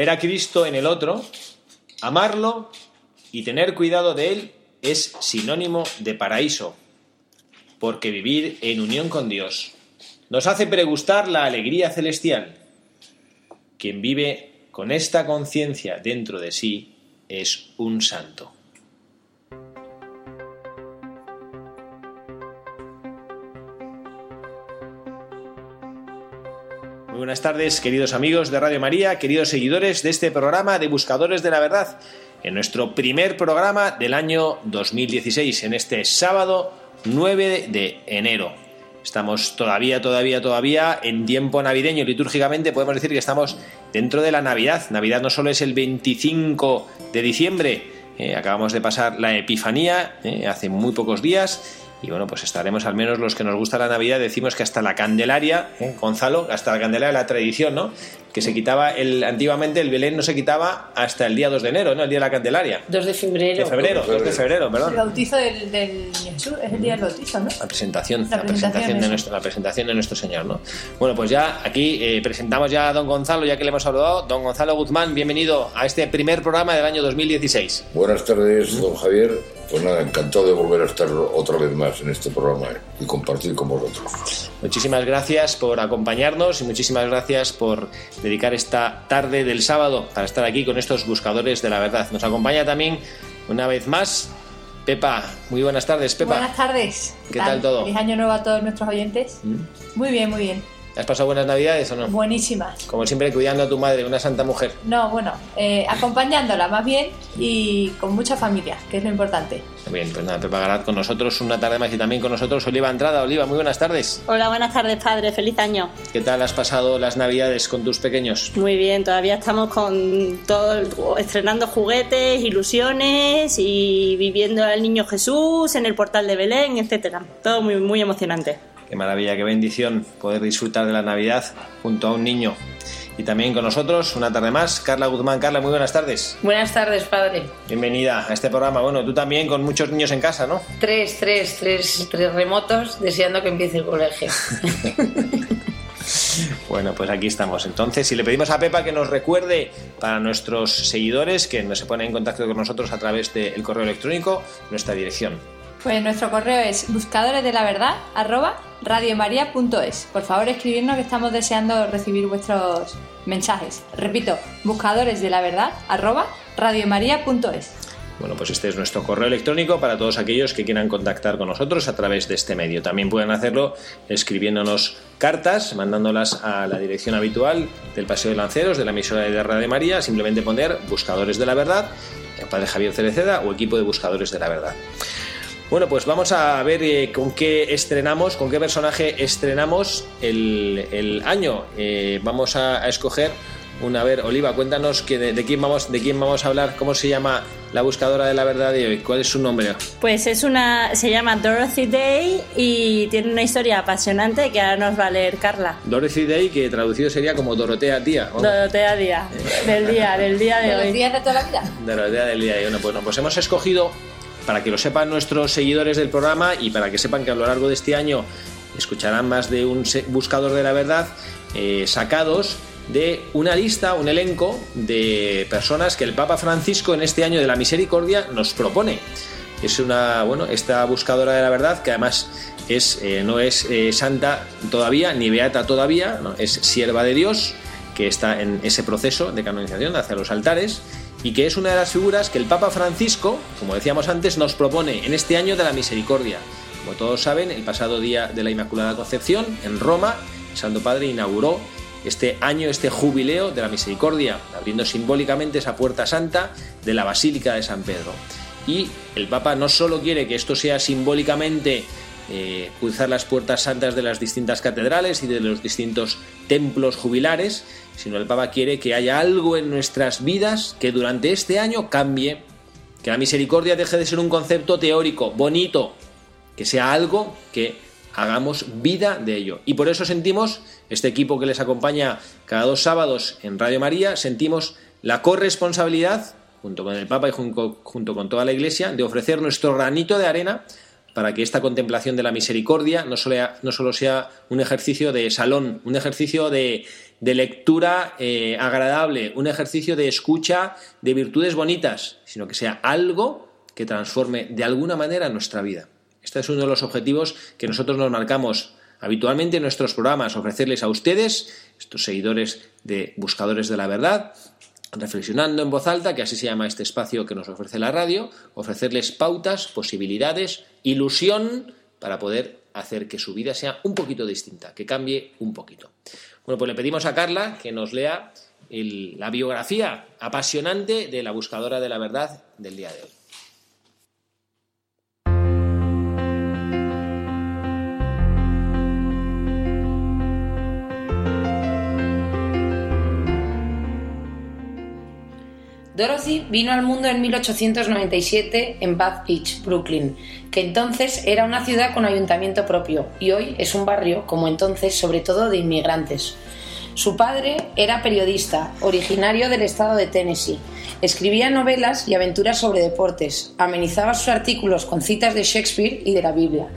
Ver a Cristo en el otro, amarlo y tener cuidado de él es sinónimo de paraíso, porque vivir en unión con Dios nos hace pregustar la alegría celestial. Quien vive con esta conciencia dentro de sí es un santo. Buenas tardes, queridos amigos de Radio María, queridos seguidores de este programa de Buscadores de la Verdad, en nuestro primer programa del año 2016, en este sábado 9 de enero. Estamos todavía, todavía, todavía en tiempo navideño. Litúrgicamente podemos decir que estamos dentro de la Navidad. Navidad no solo es el 25 de diciembre, eh, acabamos de pasar la Epifanía eh, hace muy pocos días y bueno, pues estaremos al menos los que nos gusta la Navidad, decimos que hasta la Candelaria, ¿eh? Gonzalo, hasta la Candelaria la tradición, ¿no? Que se quitaba, el antiguamente el Belén no se quitaba hasta el día 2 de enero, ¿no? El día de la Candelaria. 2 de febrero. De febrero, 2 de febrero, El perdón. bautizo del, del Jesús es el día del bautizo, ¿no? La presentación, La la, presentación, presentación, de nuestro, la presentación de nuestro Señor, ¿no? Bueno, pues ya aquí eh, presentamos ya a don Gonzalo, ya que le hemos saludado. Don Gonzalo Guzmán, bienvenido a este primer programa del año 2016. Buenas tardes, don Javier. Pues nada, encantado de volver a estar otra vez más en este programa y compartir con vosotros. Muchísimas gracias por acompañarnos y muchísimas gracias por dedicar esta tarde del sábado para estar aquí con estos buscadores de la verdad. Nos acompaña también una vez más Pepa. Muy buenas tardes, Pepa. Buenas tardes. ¿Qué tal todo? ¿Mm? Feliz año nuevo a todos nuestros oyentes. Muy bien, muy bien. ¿Has pasado buenas navidades o no? Buenísimas. Como siempre, cuidando a tu madre, una santa mujer. No, bueno, eh, acompañándola más bien y con mucha familia, que es lo importante. Bien, pues nada, Pepa Garat con nosotros una tarde más y también con nosotros Oliva Entrada. Oliva, muy buenas tardes. Hola, buenas tardes, padre. Feliz año. ¿Qué tal has pasado las navidades con tus pequeños? Muy bien, todavía estamos con todo estrenando juguetes, ilusiones y viviendo al niño Jesús en el portal de Belén, etcétera. Todo muy muy emocionante. Qué maravilla, qué bendición poder disfrutar de la Navidad junto a un niño. Y también con nosotros, una tarde más, Carla Guzmán. Carla, muy buenas tardes. Buenas tardes, padre. Bienvenida a este programa. Bueno, tú también con muchos niños en casa, ¿no? Tres, tres, tres, tres remotos deseando que empiece el colegio. Bueno, pues aquí estamos. Entonces, si le pedimos a Pepa que nos recuerde para nuestros seguidores que no se ponen en contacto con nosotros a través del correo electrónico, nuestra dirección. Pues nuestro correo es buscadores de la verdad arroba radiomaria.es. Por favor, escribirnos que estamos deseando recibir vuestros mensajes. Repito, buscadores de la verdad arroba radiomaria.es. Bueno, pues este es nuestro correo electrónico para todos aquellos que quieran contactar con nosotros a través de este medio. También pueden hacerlo escribiéndonos cartas, mandándolas a la dirección habitual del Paseo de Lanceros, de la emisora de Radio María, simplemente poner Buscadores de la Verdad, el Padre Javier Cereceda o equipo de Buscadores de la Verdad. Bueno, pues vamos a ver eh, con qué estrenamos, con qué personaje estrenamos el, el año. Eh, vamos a, a escoger una. A ver, Oliva, cuéntanos que de, de quién vamos, de quién vamos a hablar, cómo se llama la buscadora de la verdad de hoy, cuál es su nombre. Pues es una se llama Dorothy Day y tiene una historia apasionante que ahora nos va a leer Carla. Dorothy Day, que traducido sería como Dorotea Tía. ¿o? Dorotea Día, del día, del día de ¿De los hoy. días de toda la vida? Dorotea del día de hoy. Bueno, pues, no, pues hemos escogido, para que lo sepan nuestros seguidores del programa y para que sepan que a lo largo de este año escucharán más de un buscador de la verdad, eh, sacados de una lista, un elenco de personas que el Papa Francisco en este año de la misericordia nos propone. Es una, bueno, esta buscadora de la verdad que además es, eh, no es eh, santa todavía, ni beata todavía, es sierva de Dios, que está en ese proceso de canonización hacia los altares y que es una de las figuras que el Papa Francisco, como decíamos antes, nos propone en este año de la misericordia. Como todos saben, el pasado día de la Inmaculada Concepción, en Roma, el Santo Padre inauguró este año, este jubileo de la misericordia, abriendo simbólicamente esa puerta santa de la Basílica de San Pedro. Y el Papa no solo quiere que esto sea simbólicamente eh, cruzar las puertas santas de las distintas catedrales y de los distintos templos jubilares, sino el Papa quiere que haya algo en nuestras vidas que durante este año cambie, que la misericordia deje de ser un concepto teórico, bonito, que sea algo que hagamos vida de ello. Y por eso sentimos, este equipo que les acompaña cada dos sábados en Radio María, sentimos la corresponsabilidad, junto con el Papa y junto, con toda la Iglesia, de ofrecer nuestro granito de arena para que esta contemplación de la misericordia no solo, no solo sea un ejercicio de salón, un ejercicio de, lectura eh, agradable, un ejercicio de escucha de virtudes bonitas, sino que sea algo que transforme de alguna manera nuestra vida. Este es uno de los objetivos que nosotros nos marcamos habitualmente en nuestros programas, ofrecerles a ustedes, estos seguidores de Buscadores de la Verdad, reflexionando en voz alta, que así se llama este espacio que nos ofrece la radio, ofrecerles pautas, posibilidades, ilusión para poder hacer que su vida sea un poquito distinta, que cambie un poquito. Bueno, pues le pedimos a Carla que nos lea la biografía apasionante de la buscadora de la verdad del día de hoy. Dorothy vino al mundo en 1897 en Bath Beach, Brooklyn, que entonces era una ciudad con ayuntamiento propio y hoy es un barrio, como entonces, sobre todo de inmigrantes. Su padre era periodista, originario del estado de Tennessee. Escribía novelas y aventuras sobre deportes, amenizaba sus artículos con citas de Shakespeare y de la Biblia.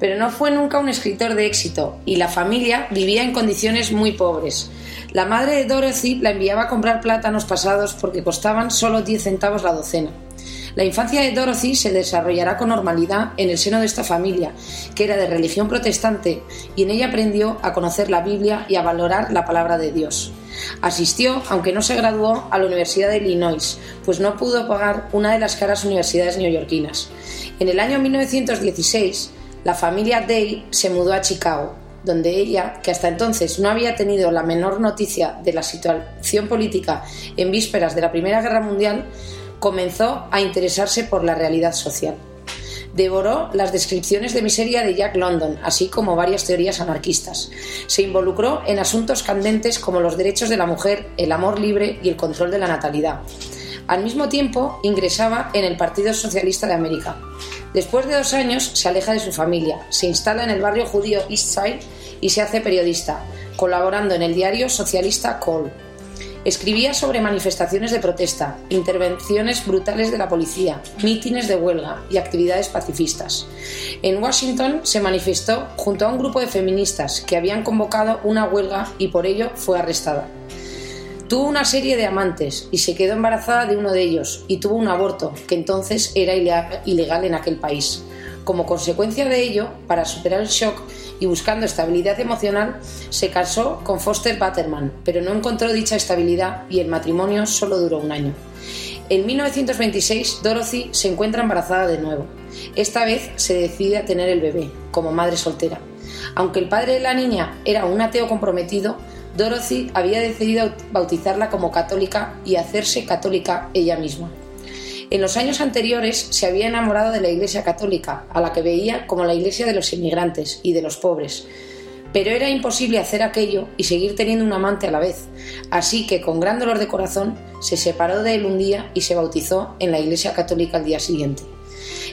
Pero no fue nunca un escritor de éxito y la familia vivía en condiciones muy pobres. La madre de Dorothy la enviaba a comprar plátanos pasados porque costaban solo 10 centavos la docena. La infancia de Dorothy se desarrollará con normalidad en el seno de esta familia, que era de religión protestante, y en ella aprendió a conocer la Biblia y a valorar la palabra de Dios. Asistió, aunque no se graduó, a la Universidad de Illinois, pues no pudo pagar una de las caras universidades neoyorquinas. En el año 1916, la familia Day se mudó a Chicago, donde ella, que hasta entonces no había tenido la menor noticia de la situación política en vísperas de la Primera Guerra Mundial, comenzó a interesarse por la realidad social. Devoró las descripciones de miseria de Jack London, así como varias teorías anarquistas. Se involucró en asuntos candentes como los derechos de la mujer, el amor libre y el control de la natalidad. Al mismo tiempo, ingresaba en el Partido Socialista de América. Después de dos años se aleja de su familia, se instala en el barrio judío East Side y se hace periodista, colaborando en el diario socialista Call. Escribía sobre manifestaciones de protesta, intervenciones brutales de la policía, mítines de huelga y actividades pacifistas. En Washington se manifestó junto a un grupo de feministas que habían convocado una huelga y por ello fue arrestada. Tuvo una serie de amantes y se quedó embarazada de uno de ellos y tuvo un aborto, que entonces era ilegal en aquel país. Como consecuencia de ello, para superar el shock y buscando estabilidad emocional, se casó con Foster Butterman, pero no encontró dicha estabilidad y el matrimonio solo duró un año. En 1926, Dorothy se encuentra embarazada de nuevo. Esta vez se decide a tener el bebé, como madre soltera. Aunque el padre de la niña era un ateo comprometido, Dorothy había decidido bautizarla como católica y hacerse católica ella misma. En los años anteriores se había enamorado de la Iglesia católica, a la que veía como la Iglesia de los inmigrantes y de los pobres, pero era imposible hacer aquello y seguir teniendo un amante a la vez, así que con gran dolor de corazón se separó de él un día y se bautizó en la Iglesia católica al día siguiente.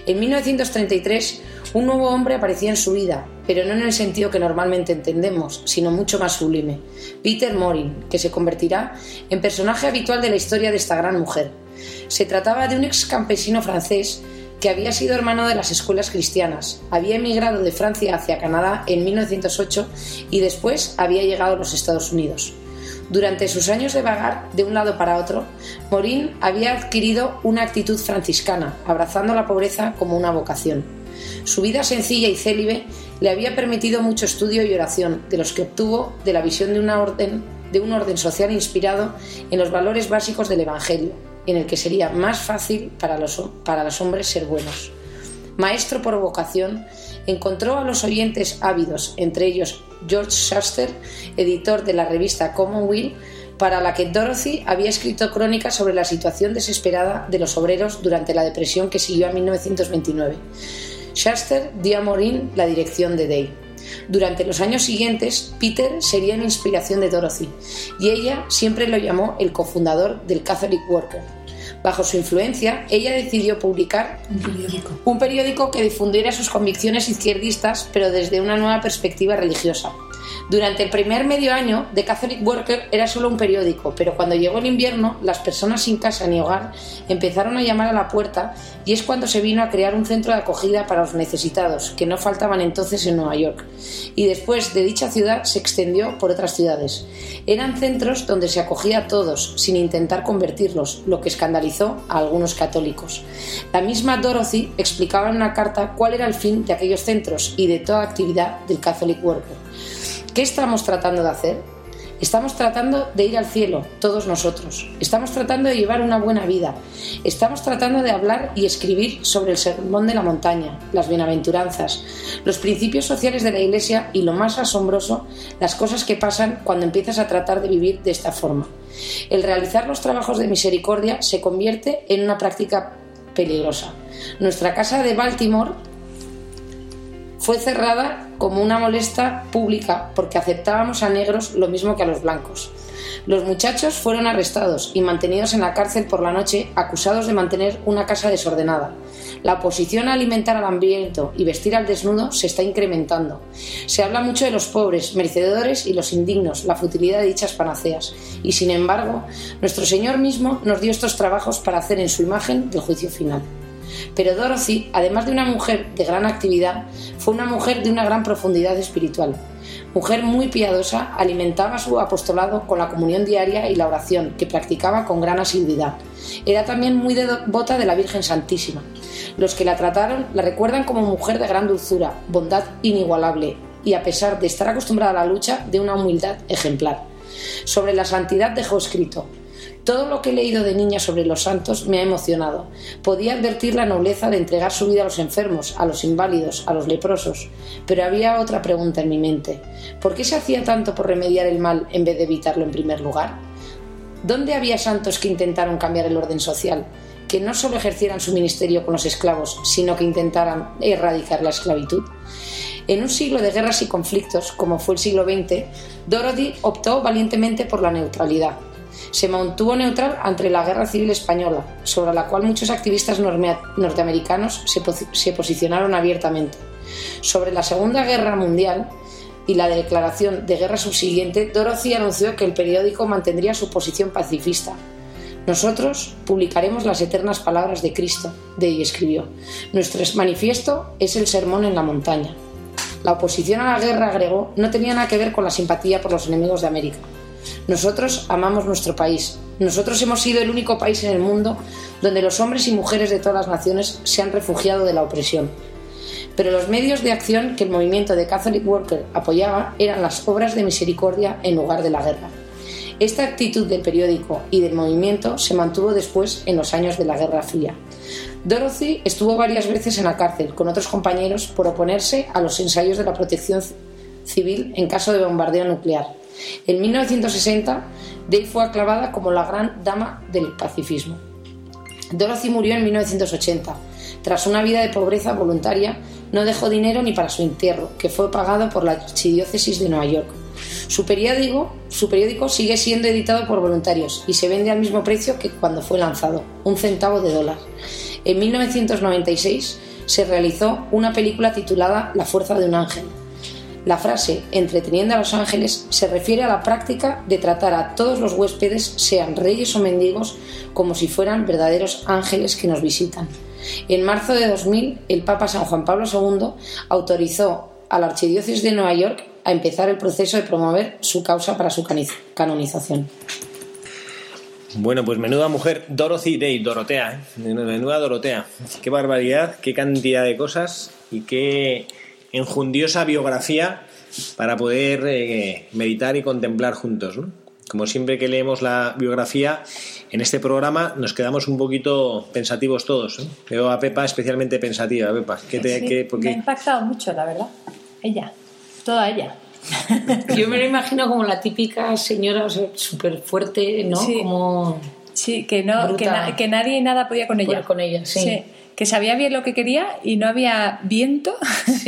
En 1933 un nuevo hombre aparecía en su vida, pero no en el sentido que normalmente entendemos, sino mucho más sublime. Peter Morin, que se convertirá en personaje habitual de la historia de esta gran mujer. Se trataba de un ex campesino francés que había sido hermano de las escuelas cristianas, había emigrado de Francia hacia Canadá en 1908 y después había llegado a los Estados Unidos. Durante sus años de vagar de un lado para otro, Morin había adquirido una actitud franciscana, abrazando la pobreza como una vocación. Su vida sencilla y célibe le había permitido mucho estudio y oración, de los que obtuvo de la visión de, una orden, de un orden social inspirado en los valores básicos del Evangelio, en el que sería más fácil para los, para los hombres ser buenos. Maestro por vocación, encontró a los oyentes ávidos, entre ellos George Shuster, editor de la revista Commonweal, para la que Dorothy había escrito crónicas sobre la situación desesperada de los obreros durante la depresión que siguió a 1929. Shaster dio a Maureen la dirección de Day. Durante los años siguientes, Peter sería una inspiración de Dorothy y ella siempre lo llamó el cofundador del Catholic Worker. Bajo su influencia, ella decidió publicar Un periódico. un periódico que difundiera sus convicciones izquierdistas, pero desde una nueva perspectiva religiosa. Durante el primer medio año, The Catholic Worker era solo un periódico, pero cuando llegó el invierno, las personas sin casa ni hogar empezaron a llamar a la puerta y es cuando se vino a crear un centro de acogida para los necesitados, que no faltaban entonces en Nueva York. Y después de dicha ciudad se extendió por otras ciudades. Eran centros donde se acogía a todos, sin intentar convertirlos, lo que escandalizó a algunos católicos. La misma Dorothy explicaba en una carta cuál era el fin de aquellos centros y de toda actividad del Catholic Worker. ¿Qué estamos tratando de hacer? Estamos tratando de ir al cielo, todos nosotros. Estamos tratando de llevar una buena vida. Estamos tratando de hablar y escribir sobre el sermón de la montaña, las bienaventuranzas, los principios sociales de la Iglesia y lo más asombroso, las cosas que pasan cuando empiezas a tratar de vivir de esta forma. El realizar los trabajos de misericordia se convierte en una práctica peligrosa. Nuestra casa de Baltimore fue cerrada como una molesta pública porque aceptábamos a negros lo mismo que a los blancos. Los muchachos fueron arrestados y mantenidos en la cárcel por la noche acusados de mantener una casa desordenada. La oposición a alimentar al hambriento y vestir al desnudo se está incrementando. Se habla mucho de los pobres, merecedores y los indignos, la futilidad de dichas panaceas. Y sin embargo, nuestro Señor mismo nos dio estos trabajos para hacer en su imagen del juicio final. Pero Dorothy, además de una mujer de gran actividad, fue una mujer de una gran profundidad espiritual. Mujer muy piadosa, alimentaba su apostolado con la comunión diaria y la oración, que practicaba con gran asiduidad. Era también muy devota de la Virgen Santísima. Los que la trataron la recuerdan como mujer de gran dulzura, bondad inigualable y, a pesar de estar acostumbrada a la lucha, de una humildad ejemplar. Sobre la santidad dejó escrito, todo lo que he leído de niña sobre los santos me ha emocionado. Podía advertir la nobleza de entregar su vida a los enfermos, a los inválidos, a los leprosos. Pero había otra pregunta en mi mente. ¿Por qué se hacía tanto por remediar el mal en vez de evitarlo en primer lugar? ¿Dónde había santos que intentaron cambiar el orden social? Que no solo ejercieran su ministerio con los esclavos, sino que intentaran erradicar la esclavitud. En un siglo de guerras y conflictos, como fue el siglo XX, Dorothy optó valientemente por la neutralidad se mantuvo neutral ante la Guerra Civil Española, sobre la cual muchos activistas norteamericanos se, posicionaron abiertamente. Sobre la Segunda Guerra Mundial y la declaración de guerra subsiguiente, Dorothy anunció que el periódico mantendría su posición pacifista. Nosotros publicaremos las eternas palabras de Cristo, de escribió. Nuestro manifiesto es el sermón en la montaña. La oposición a la guerra, agregó, no tenía nada que ver con la simpatía por los enemigos de América. Nosotros amamos nuestro país. Nosotros hemos sido el único país en el mundo donde los hombres y mujeres de todas las naciones se han refugiado de la opresión. Pero los medios de acción que el movimiento de Catholic Worker apoyaba eran las obras de misericordia en lugar de la guerra. Esta actitud del periódico y del movimiento se mantuvo después en los años de la Guerra Fría. Dorothy estuvo varias veces en la cárcel con otros compañeros por oponerse a los ensayos de la protección civil en caso de bombardeo nuclear. En 1960, Day fue aclamada como la gran dama del pacifismo. Dorothy murió en 1980. Tras una vida de pobreza voluntaria, no dejó dinero ni para su entierro, que fue pagado por la Archidiócesis de Nueva York. Su periódico, su periódico sigue siendo editado por voluntarios y se vende al mismo precio que cuando fue lanzado, un centavo de dólar. En 1996 se realizó una película titulada La fuerza de un ángel, la frase entreteniendo a los ángeles se refiere a la práctica de tratar a todos los huéspedes, sean reyes o mendigos, como si fueran verdaderos ángeles que nos visitan. En marzo de 2000, el Papa San Juan Pablo II autorizó a la Archidiócesis de Nueva York a empezar el proceso de promover su causa para su canonización. Bueno, pues menuda mujer, Dorothy Day, Dorotea, ¿eh? menuda Dorotea. Qué barbaridad, qué cantidad de cosas y qué enjundiosa biografía para poder eh, meditar y contemplar juntos. Como siempre que leemos la biografía en este programa nos quedamos un poquito pensativos todos. Veo a Pepa especialmente pensativa. Pepa, ¿qué te, Me ha impactado mucho, la verdad. Ella, toda ella. Yo me lo imagino como la típica señora súper fuerte, ¿no? Sí. Como sí, que, no, que, nadie y nada podía con ella. con ella, sí que sabía bien lo que quería y no había viento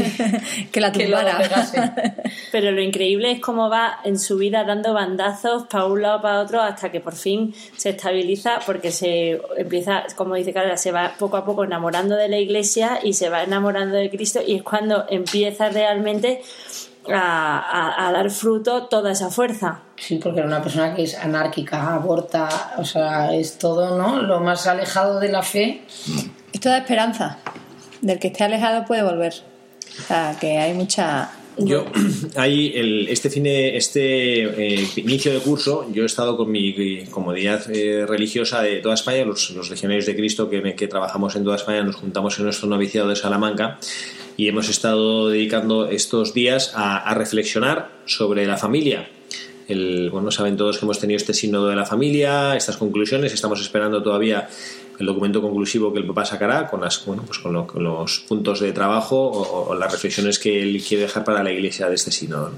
que la Que tumbara. pegase. Pero lo increíble es cómo va en su vida dando bandazos para un lado para otro hasta que por fin se estabiliza porque se empieza, como dice Carla, se va poco a poco enamorando de la iglesia y se va enamorando de Cristo y es cuando empieza realmente a, a- a dar fruto toda esa fuerza. Sí, porque era una persona que es anárquica, aborta, o sea, es todo, ¿no? Lo más alejado de la fe. Esto da esperanza. Del que esté alejado puede volver. O sea, que hay mucha... Yo, ahí, el, este fin de, este eh, inicio de curso, yo he estado con mi eh, comunidad eh, religiosa de toda España, los, legionarios de Cristo que, que trabajamos en toda España, nos juntamos en nuestro noviciado de Salamanca y hemos estado dedicando estos días a, a reflexionar sobre la familia. El, bueno, saben todos que hemos tenido este sínodo de la familia, estas conclusiones, estamos esperando todavía el documento conclusivo que el Papa sacará con, las, bueno, pues con, lo- con los puntos de trabajo o, las reflexiones que él quiere dejar para la Iglesia de este sínodo. ¿no?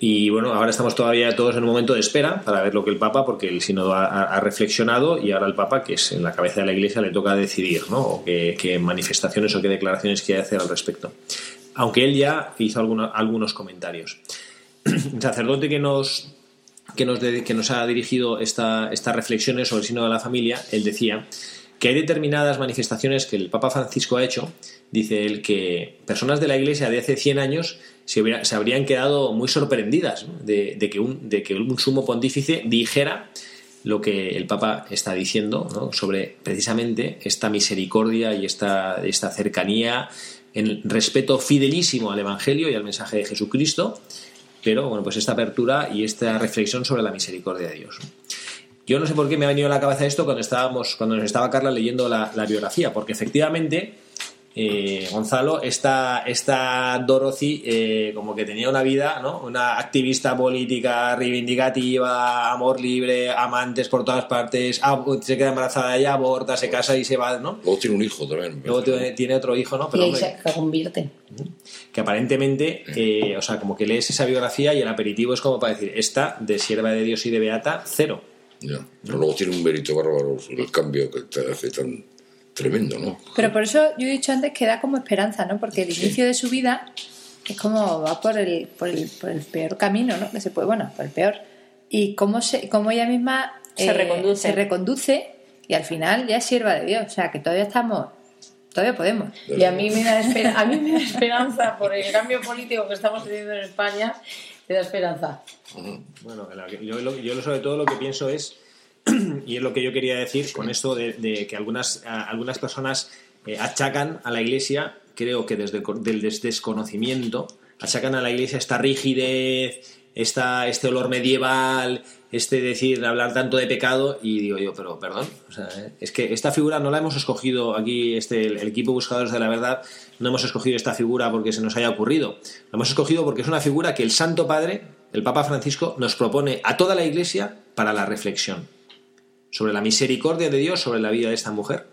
Y bueno, ahora estamos todavía todos en un momento de espera para ver lo que el Papa, porque el sínodo ha, ha- reflexionado y ahora el Papa, que es en la cabeza de la Iglesia, le toca decidir, ¿no? O qué, manifestaciones o qué declaraciones quiere hacer al respecto. Aunque él ya hizo algunos comentarios. El sacerdote que nos que nos, que nos ha dirigido esta, estas reflexiones sobre el signo de la familia, él decía que hay determinadas manifestaciones que el Papa Francisco ha hecho, dice él, que personas de la Iglesia de hace 100 años se, habrían quedado muy sorprendidas de, que un, de que un sumo pontífice dijera lo que el Papa está diciendo sobre precisamente esta misericordia y esta, esta cercanía en respeto fidelísimo al Evangelio y al mensaje de Jesucristo, pero bueno, pues esta apertura y esta reflexión sobre la misericordia de Dios. Yo no sé por qué me ha venido a la cabeza esto cuando estábamos, cuando nos estaba Carla leyendo la, la biografía, porque efectivamente eh, Gonzalo, esta, esta Dorothy, eh, como que tenía una vida, ¿no? Una activista política reivindicativa, amor libre, amantes por todas partes, ab- se queda embarazada ella, aborta, se casa y se va, ¿no? Luego tiene un hijo también. Luego tiene, tiene otro hijo, ¿no? Y Pero ahí hombre, se convierte. Que aparentemente, eh, o sea, como que lees esa biografía y el aperitivo es como para decir, esta de sierva de Dios y de Beata, cero. Ya. Pero luego tiene un mérito bárbaro el cambio que te hace tan tremendo, ¿no? Pero por eso yo he dicho antes que da como esperanza, ¿no? Porque el inicio de su vida es como va por el, por el, por el peor camino, ¿no? Que se puede, bueno, por el peor. Y cómo, se, cómo ella misma Se reconduce. se reconduce y al final ya es sierva de Dios. O sea, que todavía estamos, todavía podemos. Y a mí me da, esper- a mí me da esperanza por el cambio político que estamos teniendo en España. Me da esperanza. Bueno, yo, lo- yo sobre todo lo que pienso es, y es lo que yo quería decir con esto de, de que algunas, a- algunas personas eh, achacan a la Iglesia, creo que desde el desconocimiento, achacan a la Iglesia esta rigidez, esta, este olor medieval, este decir, hablar tanto de pecado, y digo yo, pero perdón, o sea, eh, es que esta figura no la hemos escogido aquí, este, el, equipo Buscadores de la Verdad, no hemos escogido esta figura porque se nos haya ocurrido, la hemos escogido porque es una figura que el Santo Padre, el Papa Francisco, nos propone a toda la Iglesia para la reflexión sobre la misericordia de Dios sobre la vida de esta mujer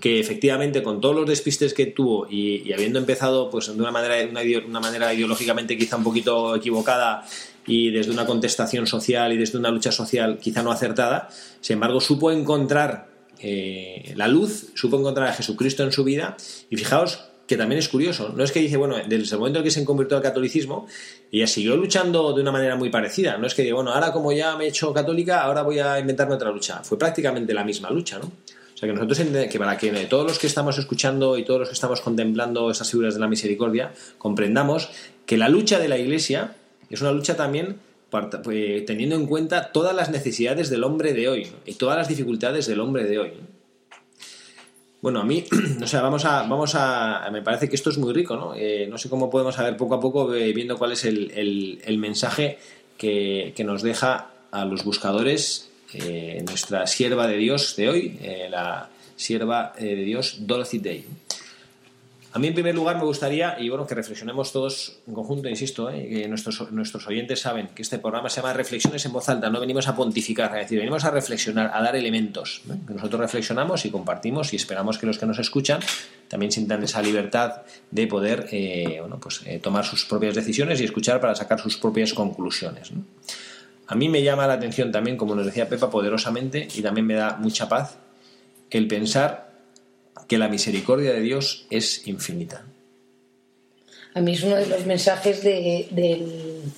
que efectivamente con todos los despistes que tuvo y, habiendo empezado pues de una manera una, una manera ideológicamente quizá un poquito equivocada y desde una contestación social y desde una lucha social quizá no acertada sin embargo supo encontrar eh, la luz supo encontrar a Jesucristo en su vida y fijaos que también es curioso, no es que dice, bueno, desde el momento en que se convirtió al catolicismo, ella siguió luchando de una manera muy parecida, no es que diga, bueno, ahora como ya me he hecho católica, ahora voy a inventarme otra lucha, fue prácticamente la misma lucha, ¿no? O sea que nosotros, que para que todos los que estamos escuchando y todos los que estamos contemplando esas figuras de la misericordia, comprendamos que la lucha de la Iglesia es una lucha también pues, teniendo en cuenta todas las necesidades del hombre de hoy ¿no? y todas las dificultades del hombre de hoy. ¿no? Bueno, a mí, o sea, vamos a, vamos a, me parece que esto es muy rico, ¿no? Eh, no sé cómo podemos saber poco a poco, eh, viendo cuál es el, el- el mensaje que, que nos deja a los buscadores eh, nuestra sierva de Dios de hoy, eh, la sierva eh, de Dios Dorothy Day. A mí, en primer lugar, me gustaría, y bueno, que reflexionemos todos en conjunto, insisto, ¿eh? que nuestros, nuestros oyentes saben que este programa se llama Reflexiones en voz alta, no venimos a pontificar, es decir, venimos a reflexionar, a dar elementos, nosotros reflexionamos y compartimos y esperamos que los que nos escuchan también sientan esa libertad de poder eh, bueno, pues, eh, tomar sus propias decisiones y escuchar para sacar sus propias conclusiones. A mí me llama la atención también, como nos decía Pepa, poderosamente, y también me da mucha paz, el pensar que la misericordia de Dios es infinita. A mí es uno de los mensajes de,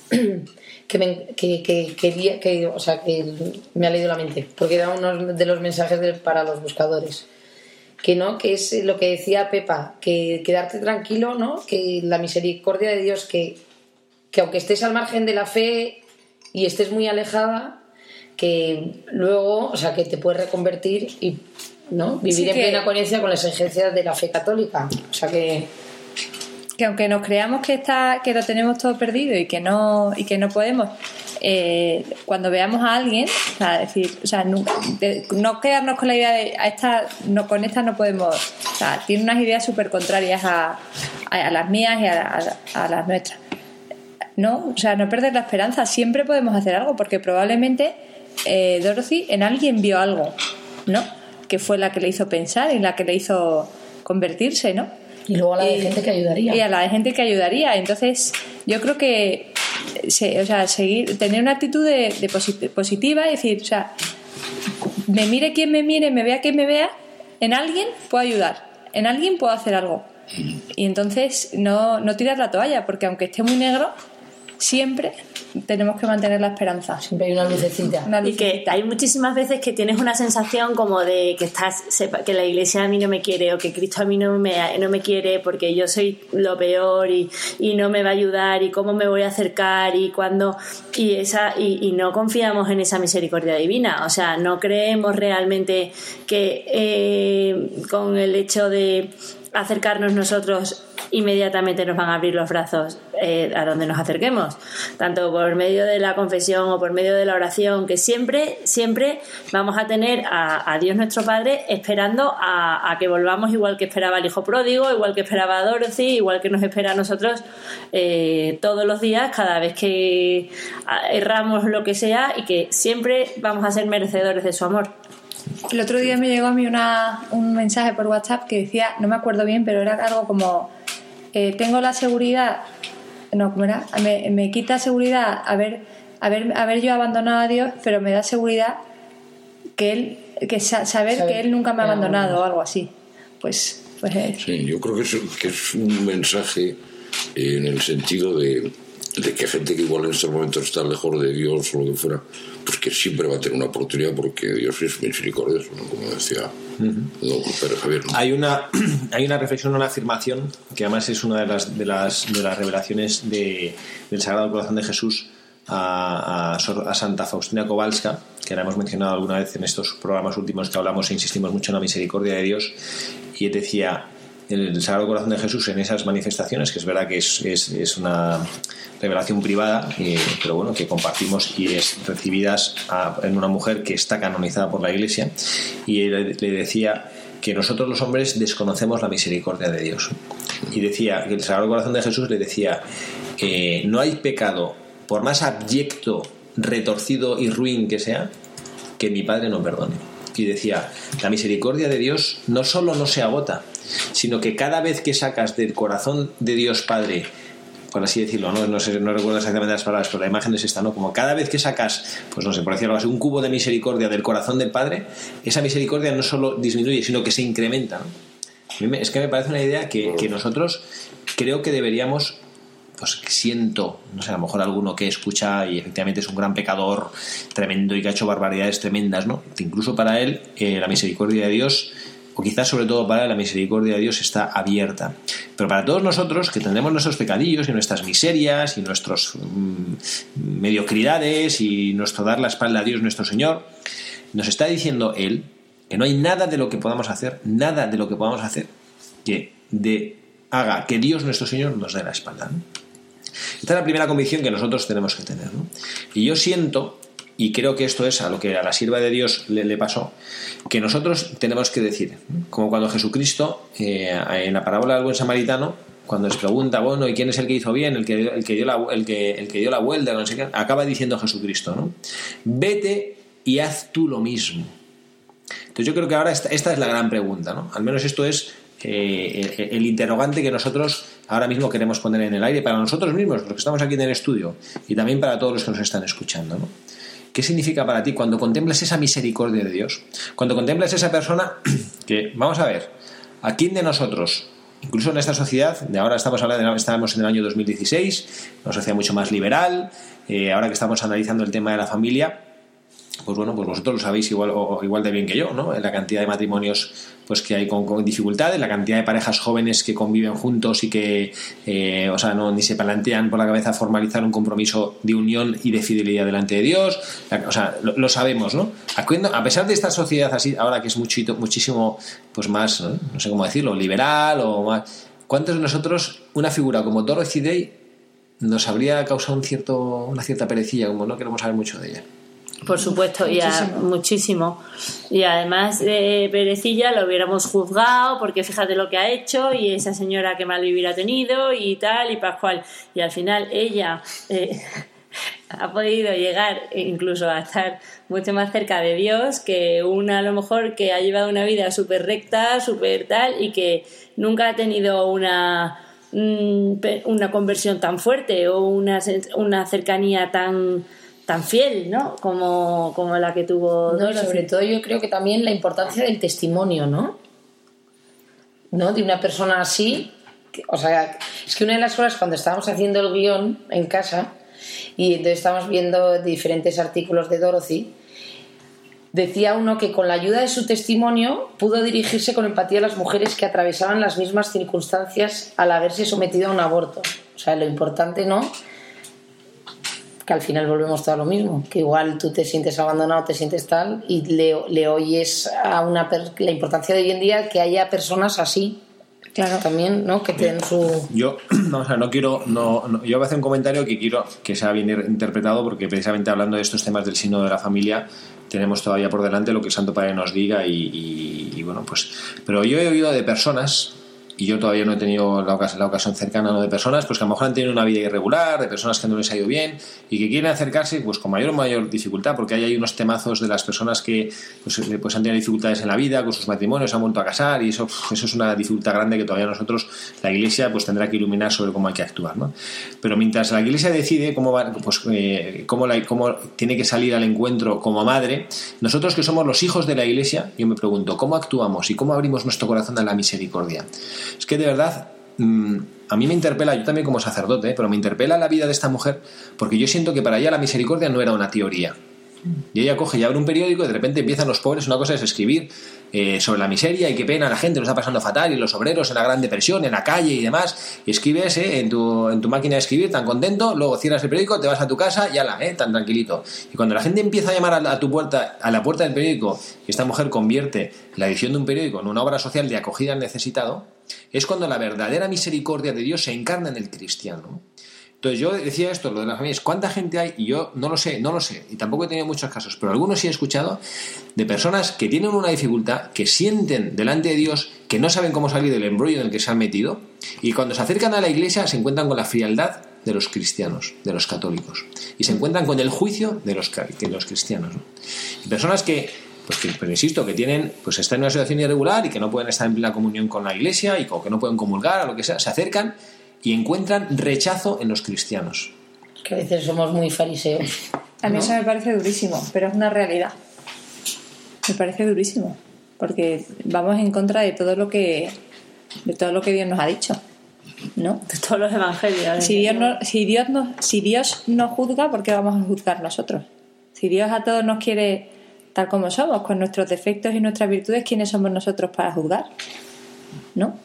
que, me, que, que quería, que, o sea, que me ha leído la mente, porque era uno de los mensajes para los buscadores. Que no, que es lo que decía Pepa, que quedarte tranquilo, ¿no? Que la misericordia de Dios, que, que aunque estés al margen de la fe y estés muy alejada, que luego, o sea, que te puedes reconvertir y ¿no? vivir Sí, en que- plena coherencia con las exigencias de la fe católica. O sea que que aunque nos creamos que está que lo tenemos todo perdido y que no y que no podemos eh, cuando veamos a alguien o sea, decir o sea de- no quedarnos con la idea de a esta no con esta no podemos o sea tiene unas ideas súper contrarias a, a- a las mías y a las nuestras no o sea no perder la esperanza siempre podemos hacer algo porque probablemente eh, Dorothy en alguien vio algo no que fue la que le hizo pensar y la que le hizo convertirse no y luego a la de y- gente que ayudaría. Y a la de gente que ayudaría. Entonces, yo creo que se- o sea, seguir, tener una actitud de, de posit- positiva y decir, o sea, me mire quien me mire, me vea quien me vea, en alguien puedo ayudar, en alguien puedo hacer algo. Y entonces no, no tirar la toalla, porque aunque esté muy negro, siempre tenemos que mantener la esperanza. Siempre hay una lucecita. Una Y que lucecita. hay muchísimas veces que tienes una sensación como de que estás sepa- que la iglesia a mí no me quiere o que Cristo a mí no me, no me quiere porque yo soy lo peor y, y no me va a ayudar y cómo me voy a acercar y cuando y esa y, y no confiamos en esa misericordia divina o sea no creemos realmente que eh, con el hecho de acercarnos nosotros inmediatamente nos van a abrir los brazos eh, a donde nos acerquemos, tanto por medio de la confesión o por medio de la oración, que siempre, siempre vamos a tener a, Dios nuestro Padre esperando a, que volvamos igual que esperaba el Hijo Pródigo, igual que esperaba a Dorothy, igual que nos espera a nosotros eh, todos los días, cada vez que erramos lo que sea y que siempre vamos a ser merecedores de su amor. El otro día me llegó a mí una, un mensaje por WhatsApp que decía, no me acuerdo bien, pero era algo como, eh, tengo la seguridad, no, ¿cómo era? Me, me quita seguridad haber, haber, haber yo abandonado a Dios, pero me da seguridad que Él, que sa- saber Saber que Él nunca me ha abandonado o algo así. Pues, pues eh, Sí, yo creo que es, que es un mensaje eh, en el sentido de, de que gente que igual en estos momentos está lejos de Dios o lo que fuera, pues que siempre va a tener una oportunidad porque Dios es misericordioso, ¿no? como decía don Pedro Javier. ¿no? Hay una, hay una reflexión, una afirmación, que además es una de las, de las, de las revelaciones de- del Sagrado Corazón de Jesús a, a a Santa Faustina Kowalska, que la hemos mencionado alguna vez en estos programas últimos que hablamos e insistimos mucho en la misericordia de Dios, y él decía, el Sagrado Corazón de Jesús en esas manifestaciones, que es verdad que es, es, es una revelación privada, eh, pero bueno, que compartimos y es recibidas a- en una mujer que está canonizada por la Iglesia, y él le decía que nosotros los hombres desconocemos la misericordia de Dios. Y decía, que el Sagrado Corazón de Jesús le decía, eh, no hay pecado, por más abyecto, retorcido y ruin que sea, que mi Padre no perdone. Y decía, la misericordia de Dios no solo no se agota, sino que cada vez que sacas del corazón de Dios Padre, por así decirlo, no, no, sé, no recuerdo exactamente las palabras, pero la imagen es esta, ¿no? Como cada vez que sacas, pues no sé, por decirlo así, un cubo de misericordia del corazón del Padre, esa misericordia no solo disminuye, sino que se incrementa, ¿no? Es que me parece una idea que, que nosotros creo que deberíamos pues siento, no sé, a lo mejor alguno que escucha y efectivamente es un gran pecador tremendo y que ha hecho barbaridades tremendas, ¿no? Incluso para él eh, la misericordia de Dios, o quizás sobre todo para la misericordia de Dios está abierta. Pero para todos nosotros que tendremos nuestros pecadillos y nuestras miserias y nuestras mediocridades y nuestro dar la espalda a Dios nuestro Señor, nos está diciendo él que no hay nada de lo que podamos hacer, nada de lo que podamos hacer que de, haga que Dios nuestro Señor nos dé la espalda. Esta es la primera convicción que nosotros tenemos que tener. ¿no? Y yo siento, y creo que esto es a lo que a la sierva de Dios le, pasó, que nosotros tenemos que decir, como cuando Jesucristo, eh, en la parábola del buen samaritano, cuando les pregunta, bueno, ¿y quién es el que hizo bien? El que, el que, dio, la, el que, el que dio la vuelta, no sé qué, acaba diciendo Jesucristo, ¿no? Vete y haz tú lo mismo. Entonces yo creo que ahora esta, esta es la gran pregunta, ¿no? Al menos esto es eh, el, el interrogante que nosotros ahora mismo queremos poner en el aire para nosotros mismos, los que estamos aquí en el estudio, y también para todos los que nos están escuchando, ¿no? ¿Qué significa para ti cuando contemplas esa misericordia de Dios? Cuando contemplas esa persona que, vamos a ver, ¿A quién de nosotros? Incluso en esta sociedad, de ahora estamos hablando, estamos en el año 2016, una sociedad mucho más liberal, eh, ahora que estamos analizando el tema de la familia, pues bueno, pues vosotros lo sabéis igual, o- igual de bien que yo, ¿no? La cantidad de matrimonios pues que hay con, con dificultades, la cantidad de parejas jóvenes que conviven juntos y que, eh, o sea, no ni se plantean por la cabeza formalizar un compromiso de unión y de fidelidad delante de Dios, o sea, lo, sabemos, ¿no? A pesar de esta sociedad así, ahora que es muchito, muchísimo, pues más, ¿no? No sé cómo decirlo, liberal o más, ¿cuántos de nosotros una figura como Dorothy Day nos habría causado un cierto, una cierta perecilla, como no queremos saber mucho de ella? Por supuesto, y a- muchísimo. Y además de Perecilla lo hubiéramos juzgado porque fíjate lo que ha hecho y esa señora que mal vivir ha tenido y tal y Pascual. Y al final ella eh, ha podido llegar incluso a estar mucho más cerca de Dios que una a lo mejor que ha llevado una vida súper recta, súper tal y que nunca ha tenido una mm, una conversión tan fuerte o una, una cercanía tan tan fiel, ¿no? Como, como la que tuvo No, y Dorothy. sobre todo yo creo que también la importancia del testimonio, ¿no? ¿No? De una persona así. que- o sea, es que una de las cosas cuando estábamos haciendo el guion en casa y entonces estábamos viendo diferentes artículos de Dorothy, decía uno que con la ayuda de su testimonio pudo dirigirse con empatía a las mujeres que atravesaban las mismas circunstancias al haberse sometido a un aborto. O sea, lo importante, ¿no? Que al final volvemos todo a lo mismo, que igual tú te sientes abandonado, te sientes tal, y le, le oyes a una per- la importancia de hoy en día que haya personas así, claro, también, ¿no? Que tienen su... Yo, no, o sea, no quiero, no, no- yo voy a hacer un comentario que quiero que sea bien interpretado porque precisamente hablando de estos temas del signo de la familia tenemos todavía por delante lo que el Santo Padre nos diga y, y- y bueno, pues, pero yo he oído de personas y yo todavía no he tenido la, ocas- la ocasión cercana ¿no? de personas pues que a lo mejor han tenido una vida irregular, de personas que no les ha ido bien y que quieren acercarse pues con mayor o mayor dificultad porque hay, hay unos temazos de las personas que pues, eh, pues han tenido dificultades en la vida con sus matrimonios, han vuelto a casar y eso, eso es una dificultad grande que todavía nosotros, la Iglesia, pues tendrá que iluminar sobre cómo hay que actuar. ¿no? Pero mientras la Iglesia decide cómo, va, pues, eh, cómo, la, cómo tiene que salir al encuentro como madre, nosotros que somos los hijos de la Iglesia, yo me pregunto, ¿cómo actuamos y cómo abrimos nuestro corazón a la misericordia? Es que de verdad mm, a mí me interpela, yo también como sacerdote, pero me interpela la vida de esta mujer porque yo siento que para ella la misericordia no era una teoría. Y ella coge y abre un periódico y de repente empiezan los pobres, una cosa es escribir eh, sobre la miseria y qué pena la gente lo está pasando fatal y los obreros en la gran depresión, en la calle y demás, y escribes eh, en, tu, en tu máquina de escribir tan contento, luego cierras el periódico, te vas a tu casa y ala, eh, tan tranquilito. Y cuando la gente empieza a llamar a, tu puerta, a la puerta del periódico, y esta mujer convierte la edición de un periódico en una obra social de acogida al necesitado, es cuando la verdadera misericordia de Dios se encarna en el cristiano. Entonces yo decía esto, lo de las familias, ¿cuánta gente hay? Y yo no lo sé, no lo sé, y tampoco he tenido muchos casos, pero algunos sí he escuchado de personas que tienen una dificultad, que sienten delante de Dios que no saben cómo salir del embrollo en el que se han metido, y cuando se acercan a la iglesia se encuentran con la frialdad de los cristianos, de los católicos, y se encuentran con el juicio de los, cristianos. ¿no? Y personas que, pues que, pero insisto, que tienen, pues están en una situación irregular y que no pueden estar en plena comunión con la iglesia y que no pueden comulgar o lo que sea, se acercan y encuentran rechazo en los cristianos. que a veces somos muy fariseos. A mí ¿no? eso me parece durísimo, pero es una realidad. Me parece durísimo, porque vamos en contra de todo lo que de todo lo que Dios nos ha dicho, ¿no? De todos los evangelios. Si Dios no, si Dios no, si Dios nos juzga, ¿por qué vamos a juzgar nosotros? Si Dios a todos nos quiere tal como somos, con nuestros defectos y nuestras virtudes, ¿quiénes somos nosotros para juzgar? ¿no?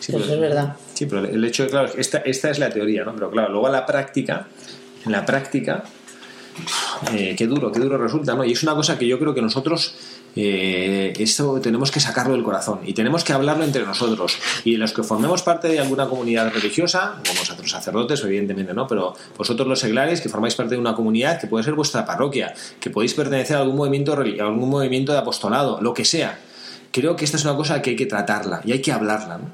Sí, Eso es verdad. Sí, pero el hecho de, claro, esta, esta es la teoría, ¿no? Pero claro, luego a la práctica, en la práctica, eh, qué duro, qué duro resulta, ¿no? Y es una cosa que yo creo que nosotros, eh, esto tenemos que sacarlo del corazón y tenemos que hablarlo entre nosotros. Y los que formemos parte de alguna comunidad religiosa, como vosotros sacerdotes, evidentemente, ¿no? Pero vosotros los seglares, que formáis parte de una comunidad que puede ser vuestra parroquia, que podéis pertenecer a algún movimiento, a algún movimiento de apostolado, lo que sea. Creo que esta es una cosa que hay que tratarla y hay que hablarla, ¿no?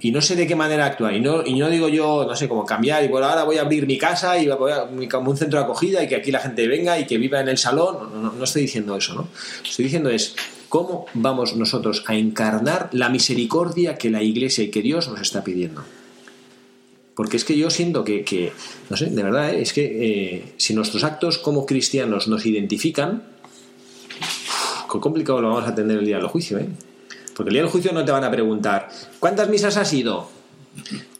Y no sé de qué manera actuar. Y no, y no digo yo, no sé, cómo cambiar y bueno, ahora voy a abrir mi casa y voy a como un centro de acogida y que aquí la gente venga y que viva en el salón. No, no, no estoy diciendo eso, ¿no? Estoy diciendo es cómo vamos nosotros a encarnar la misericordia que la Iglesia y que Dios nos está pidiendo. Porque es que yo siento que, que, no sé, de verdad, ¿eh? es que eh, si nuestros actos como cristianos nos identifican, qué complicado lo vamos a tener el día del juicio, ¿eh? Porque el día del juicio no te van a preguntar, ¿cuántas misas has ido?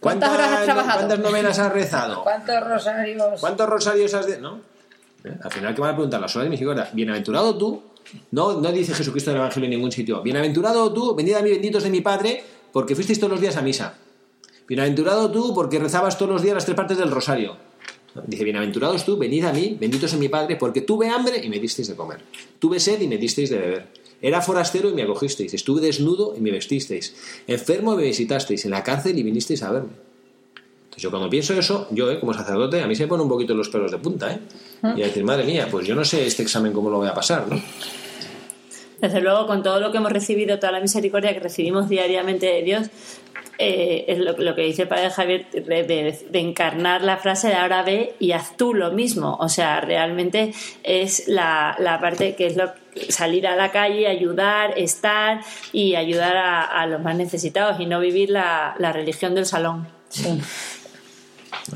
¿Cuántas horas has trabajado? ¿Cuántas novenas has rezado? ¿Cuántos rosarios? ¿Cuántos rosarios has de.? ¿No? ¿Eh? Al final, ¿qué van a preguntar? Las horas de misericordia. Bienaventurado tú. No, no dice Jesucristo en el Evangelio en ningún sitio. Bienaventurado tú, venid a mí, benditos de mi Padre, porque fuisteis todos los días a misa. Bienaventurado tú, porque rezabas todos los días las tres partes del rosario. Dice, bienaventurados tú, venid a mí, benditos en mi Padre, porque tuve hambre y me disteis de comer. Tuve sed y me disteis de beber. Era forastero y me acogisteis. Estuve desnudo y me vestisteis. Enfermo y me visitasteis. En la cárcel y vinisteis a verme. Entonces yo cuando pienso eso, yo eh, como sacerdote, a mí se me ponen un poquito los pelos de punta, ¿eh? Y a decir, madre mía, pues yo no sé este examen cómo lo voy a pasar, ¿no? Desde luego, con todo lo que hemos recibido, toda la misericordia que recibimos diariamente de Dios, eh, es lo, lo que dice el padre Javier, de, de- de encarnar la frase de ahora ve y haz tú lo mismo. O sea, realmente es la, la parte que es lo, salir a la calle, ayudar, estar y ayudar a, a los más necesitados y no vivir la, la religión del salón. Sí,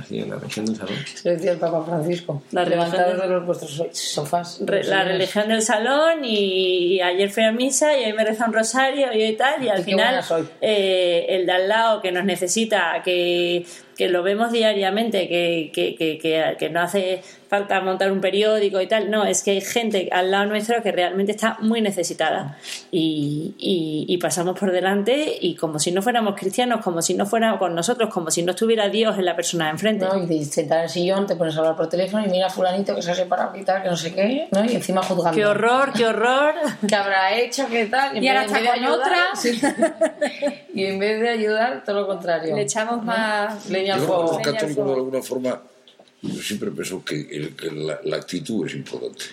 Así la región del salón. lo decía el Papa Francisco. La religión de los vuestros so- sofás. Re- la religión del salón y, y ayer fui a misa y hoy me reza un rosario y hoy tal y al Qué final eh, el de al lado que nos necesita que, que lo vemos diariamente que, que, que, que, que no hace falta montar un periódico y tal no es que hay gente al lado nuestro que realmente está muy necesitada y, y, y pasamos por delante y como si no fuéramos cristianos como si no fuera con nosotros como si no estuviera Dios en la persona de enfrente ¿no? Y te sentas en el sillón, te pones a hablar por teléfono y mira a fulanito que se ha separado y tal, que no sé qué, ¿no? Y encima juzgando. qué horror qué horror ¿Qué habrá hecho? ¿Qué tal? Y ahora está con otra. sí. y en vez de ayudar, todo lo contrario. Le echamos más leña al Yo fuego. como Leña al católico de alguna forma yo siempre pienso que, el- que la, la actitud es importante.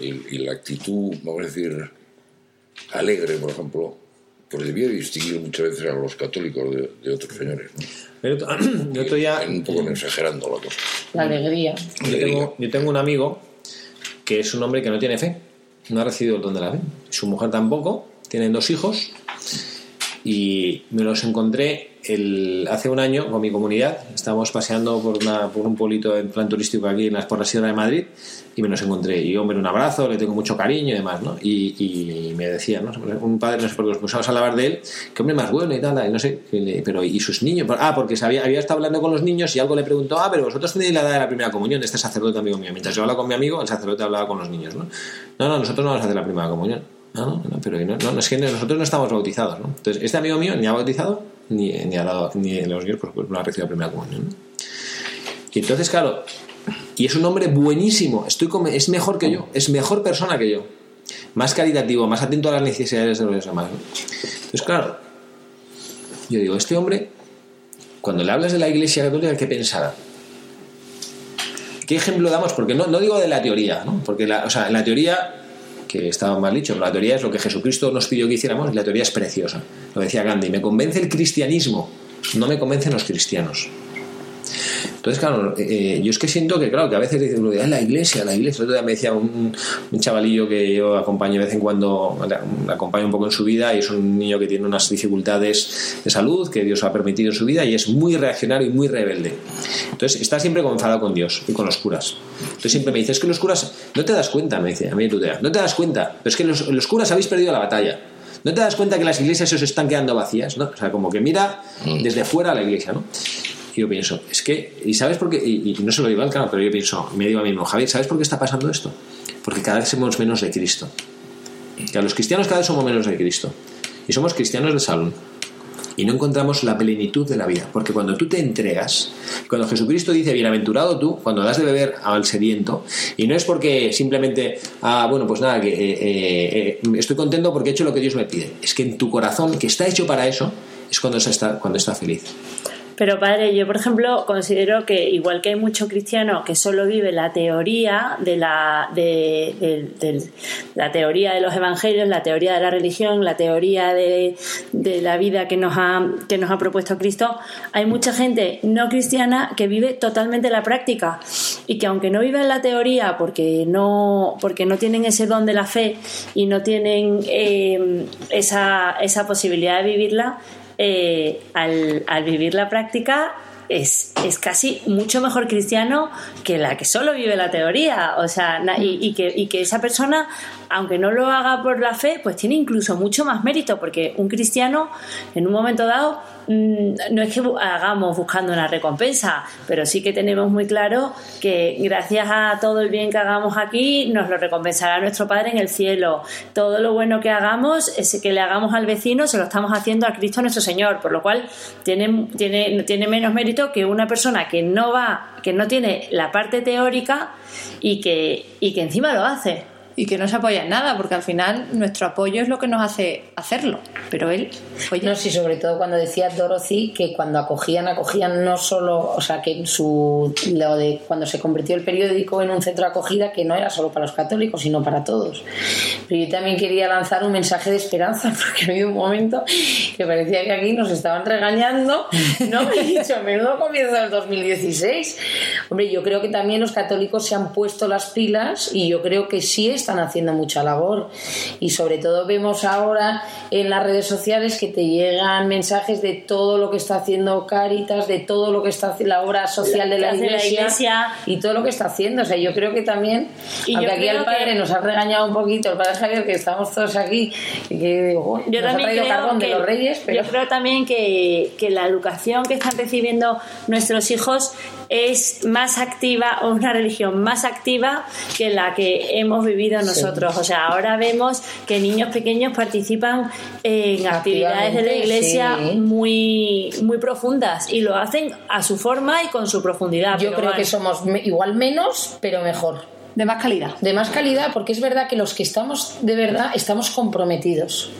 El- y la actitud, vamos a decir, alegre, por ejemplo, pues debía distinguir muchas veces a los católicos de, de otros señores. ¿no? Pero yo otro día- Un poco exagerando la cosa. La alegría. Yo tengo, yo tengo un amigo que es un hombre que no tiene fe, no ha recibido el don de la fe. Su mujer tampoco, tienen dos hijos y me los encontré el, hace un año con mi comunidad. Estábamos paseando por, una, por un pueblito en plan turístico aquí en las, por la Sierra de Madrid y me los encontré. Y yo, hombre, un abrazo, le tengo mucho cariño y demás, ¿no? Y, y me decía, ¿no? Un padre, no sé por qué nos pusimos a hablar de él, que hombre más bueno y tal, y no sé, pero ¿y sus niños? Ah, porque se había, estado hablando con los niños y algo le preguntó, ah, pero vosotros tenéis la edad de la primera comunión, este sacerdote amigo mío. Mientras yo hablaba con mi amigo, el sacerdote hablaba con los niños, ¿no? No, no, nosotros no vamos a hacer la primera comunión. No, no, pero no, es que nosotros no estamos bautizados, ¿no? Entonces, este amigo mío ni ha bautizado, ni, ha dado, ni los niños pues, no ha recibido la primera comunión. Y entonces, claro, y es un hombre buenísimo, estoy con- es mejor que yo, es mejor persona que yo, más caritativo, más atento a las necesidades de los demás. ¿no? Entonces, claro, yo digo, este hombre, cuando le hablas de la Iglesia Católica, ¿qué pensará? ¿Qué ejemplo damos? Porque no, digo de la teoría, ¿no? Porque en la teoría, que estaba mal dicho, la teoría es lo que Jesucristo nos pidió que hiciéramos y la teoría es preciosa. Lo decía Gandhi, me convence el cristianismo, no me convencen los cristianos. Entonces, claro, eh, yo es que siento que, claro, que a veces dicen, "Ah, la iglesia, la iglesia. El otro día me decía un, un chavalillo que yo acompaño de vez en cuando, acompaño un poco en su vida, y es un niño que tiene unas dificultades de salud que Dios ha permitido en su vida y es muy reaccionario y muy rebelde. Entonces, está siempre enfadado con Dios y con los curas. Entonces, siempre me dice, es que los curas, no te das cuenta, me dice, a mí tutea, no te das cuenta, pero es que los, los curas habéis perdido la batalla. ¿No te das cuenta que las iglesias se os están quedando vacías? ¿no? O sea, como que mira desde fuera a la iglesia, ¿no? Yo pienso, es que, ¿y sabes por qué? Y, no se lo digo al claro, pero yo pienso, me digo a mí mismo, Javier, ¿sabes por qué está pasando esto? Porque cada vez somos menos de Cristo. Que a los cristianos cada vez somos menos de Cristo. Y somos cristianos de salón. Y no encontramos la plenitud de la vida. Porque cuando tú te entregas, cuando Jesucristo dice, bienaventurado tú, cuando das de beber al sediento, y no es porque simplemente, ah, bueno, pues nada, que eh, eh, eh, estoy contento porque he hecho lo que Dios me pide. Es que en tu corazón, que está hecho para eso, es cuando está, cuando está feliz. Pero padre, yo por ejemplo considero que igual que hay mucho cristiano que solo vive la teoría de la de, la teoría de los evangelios, la teoría de la religión, la teoría de, la vida que nos ha que nos ha propuesto Cristo, hay mucha gente no cristiana que vive totalmente la práctica. Y que aunque no viven la teoría porque no porque no tienen ese don de la fe y no tienen eh, esa esa posibilidad de vivirla eh, al, vivir la práctica es, es casi mucho mejor cristiano que la que solo vive la teoría. O sea, y, y que, y que esa persona, aunque no lo haga por la fe, pues tiene incluso mucho más mérito, porque un cristiano, en un momento dado, no es que hagamos buscando una recompensa, pero sí que tenemos muy claro que gracias a todo el bien que hagamos aquí, nos lo recompensará nuestro Padre en el cielo. Todo lo bueno que hagamos, ese que le hagamos al vecino, se lo estamos haciendo a Cristo nuestro Señor, por lo cual tiene, tiene, tiene menos mérito que una persona que no va, que no tiene la parte teórica y que, y que encima lo hace. Y que no se apoya en nada, porque al final nuestro apoyo es lo que nos hace hacerlo. Pero él, oye, No, sí, sobre todo cuando decía Dorothy que cuando acogían, acogían no solo, o sea, que su, lo de cuando se convirtió el periódico en un centro de acogida, que no era solo para los católicos, sino para todos. Pero yo también quería lanzar un mensaje de esperanza, porque ha habido un momento que parecía que aquí nos estaban regañando, ¿no? Me he dicho, menudo comienzo del 2016. Hombre, yo creo que también los católicos se han puesto las pilas y yo creo que sí están haciendo mucha labor. Y sobre todo vemos ahora en las redes sociales que te llegan mensajes de todo lo que está haciendo Caritas, de todo lo que está haciendo la obra social de la la iglesia, iglesia. y todo lo que está haciendo. O sea, yo creo que también, Y aunque aquí el padre que- nos ha regañado un poquito, el padre Javier, que estamos todos aquí, y que digo, Yo nos ha también traído creo carbón que, de los reyes, pero yo creo también que, que la educación que están recibiendo nuestros hijos es más activa o una religión más activa que la que hemos vivido nosotros. O sea, ahora vemos que niños pequeños participan en actividades de la iglesia sí. muy, muy profundas y lo hacen a su forma y con su profundidad. yo creo que somos igual menos, pero mejor. De más calidad. de más calidad porque es verdad que los que estamos de verdad estamos comprometidos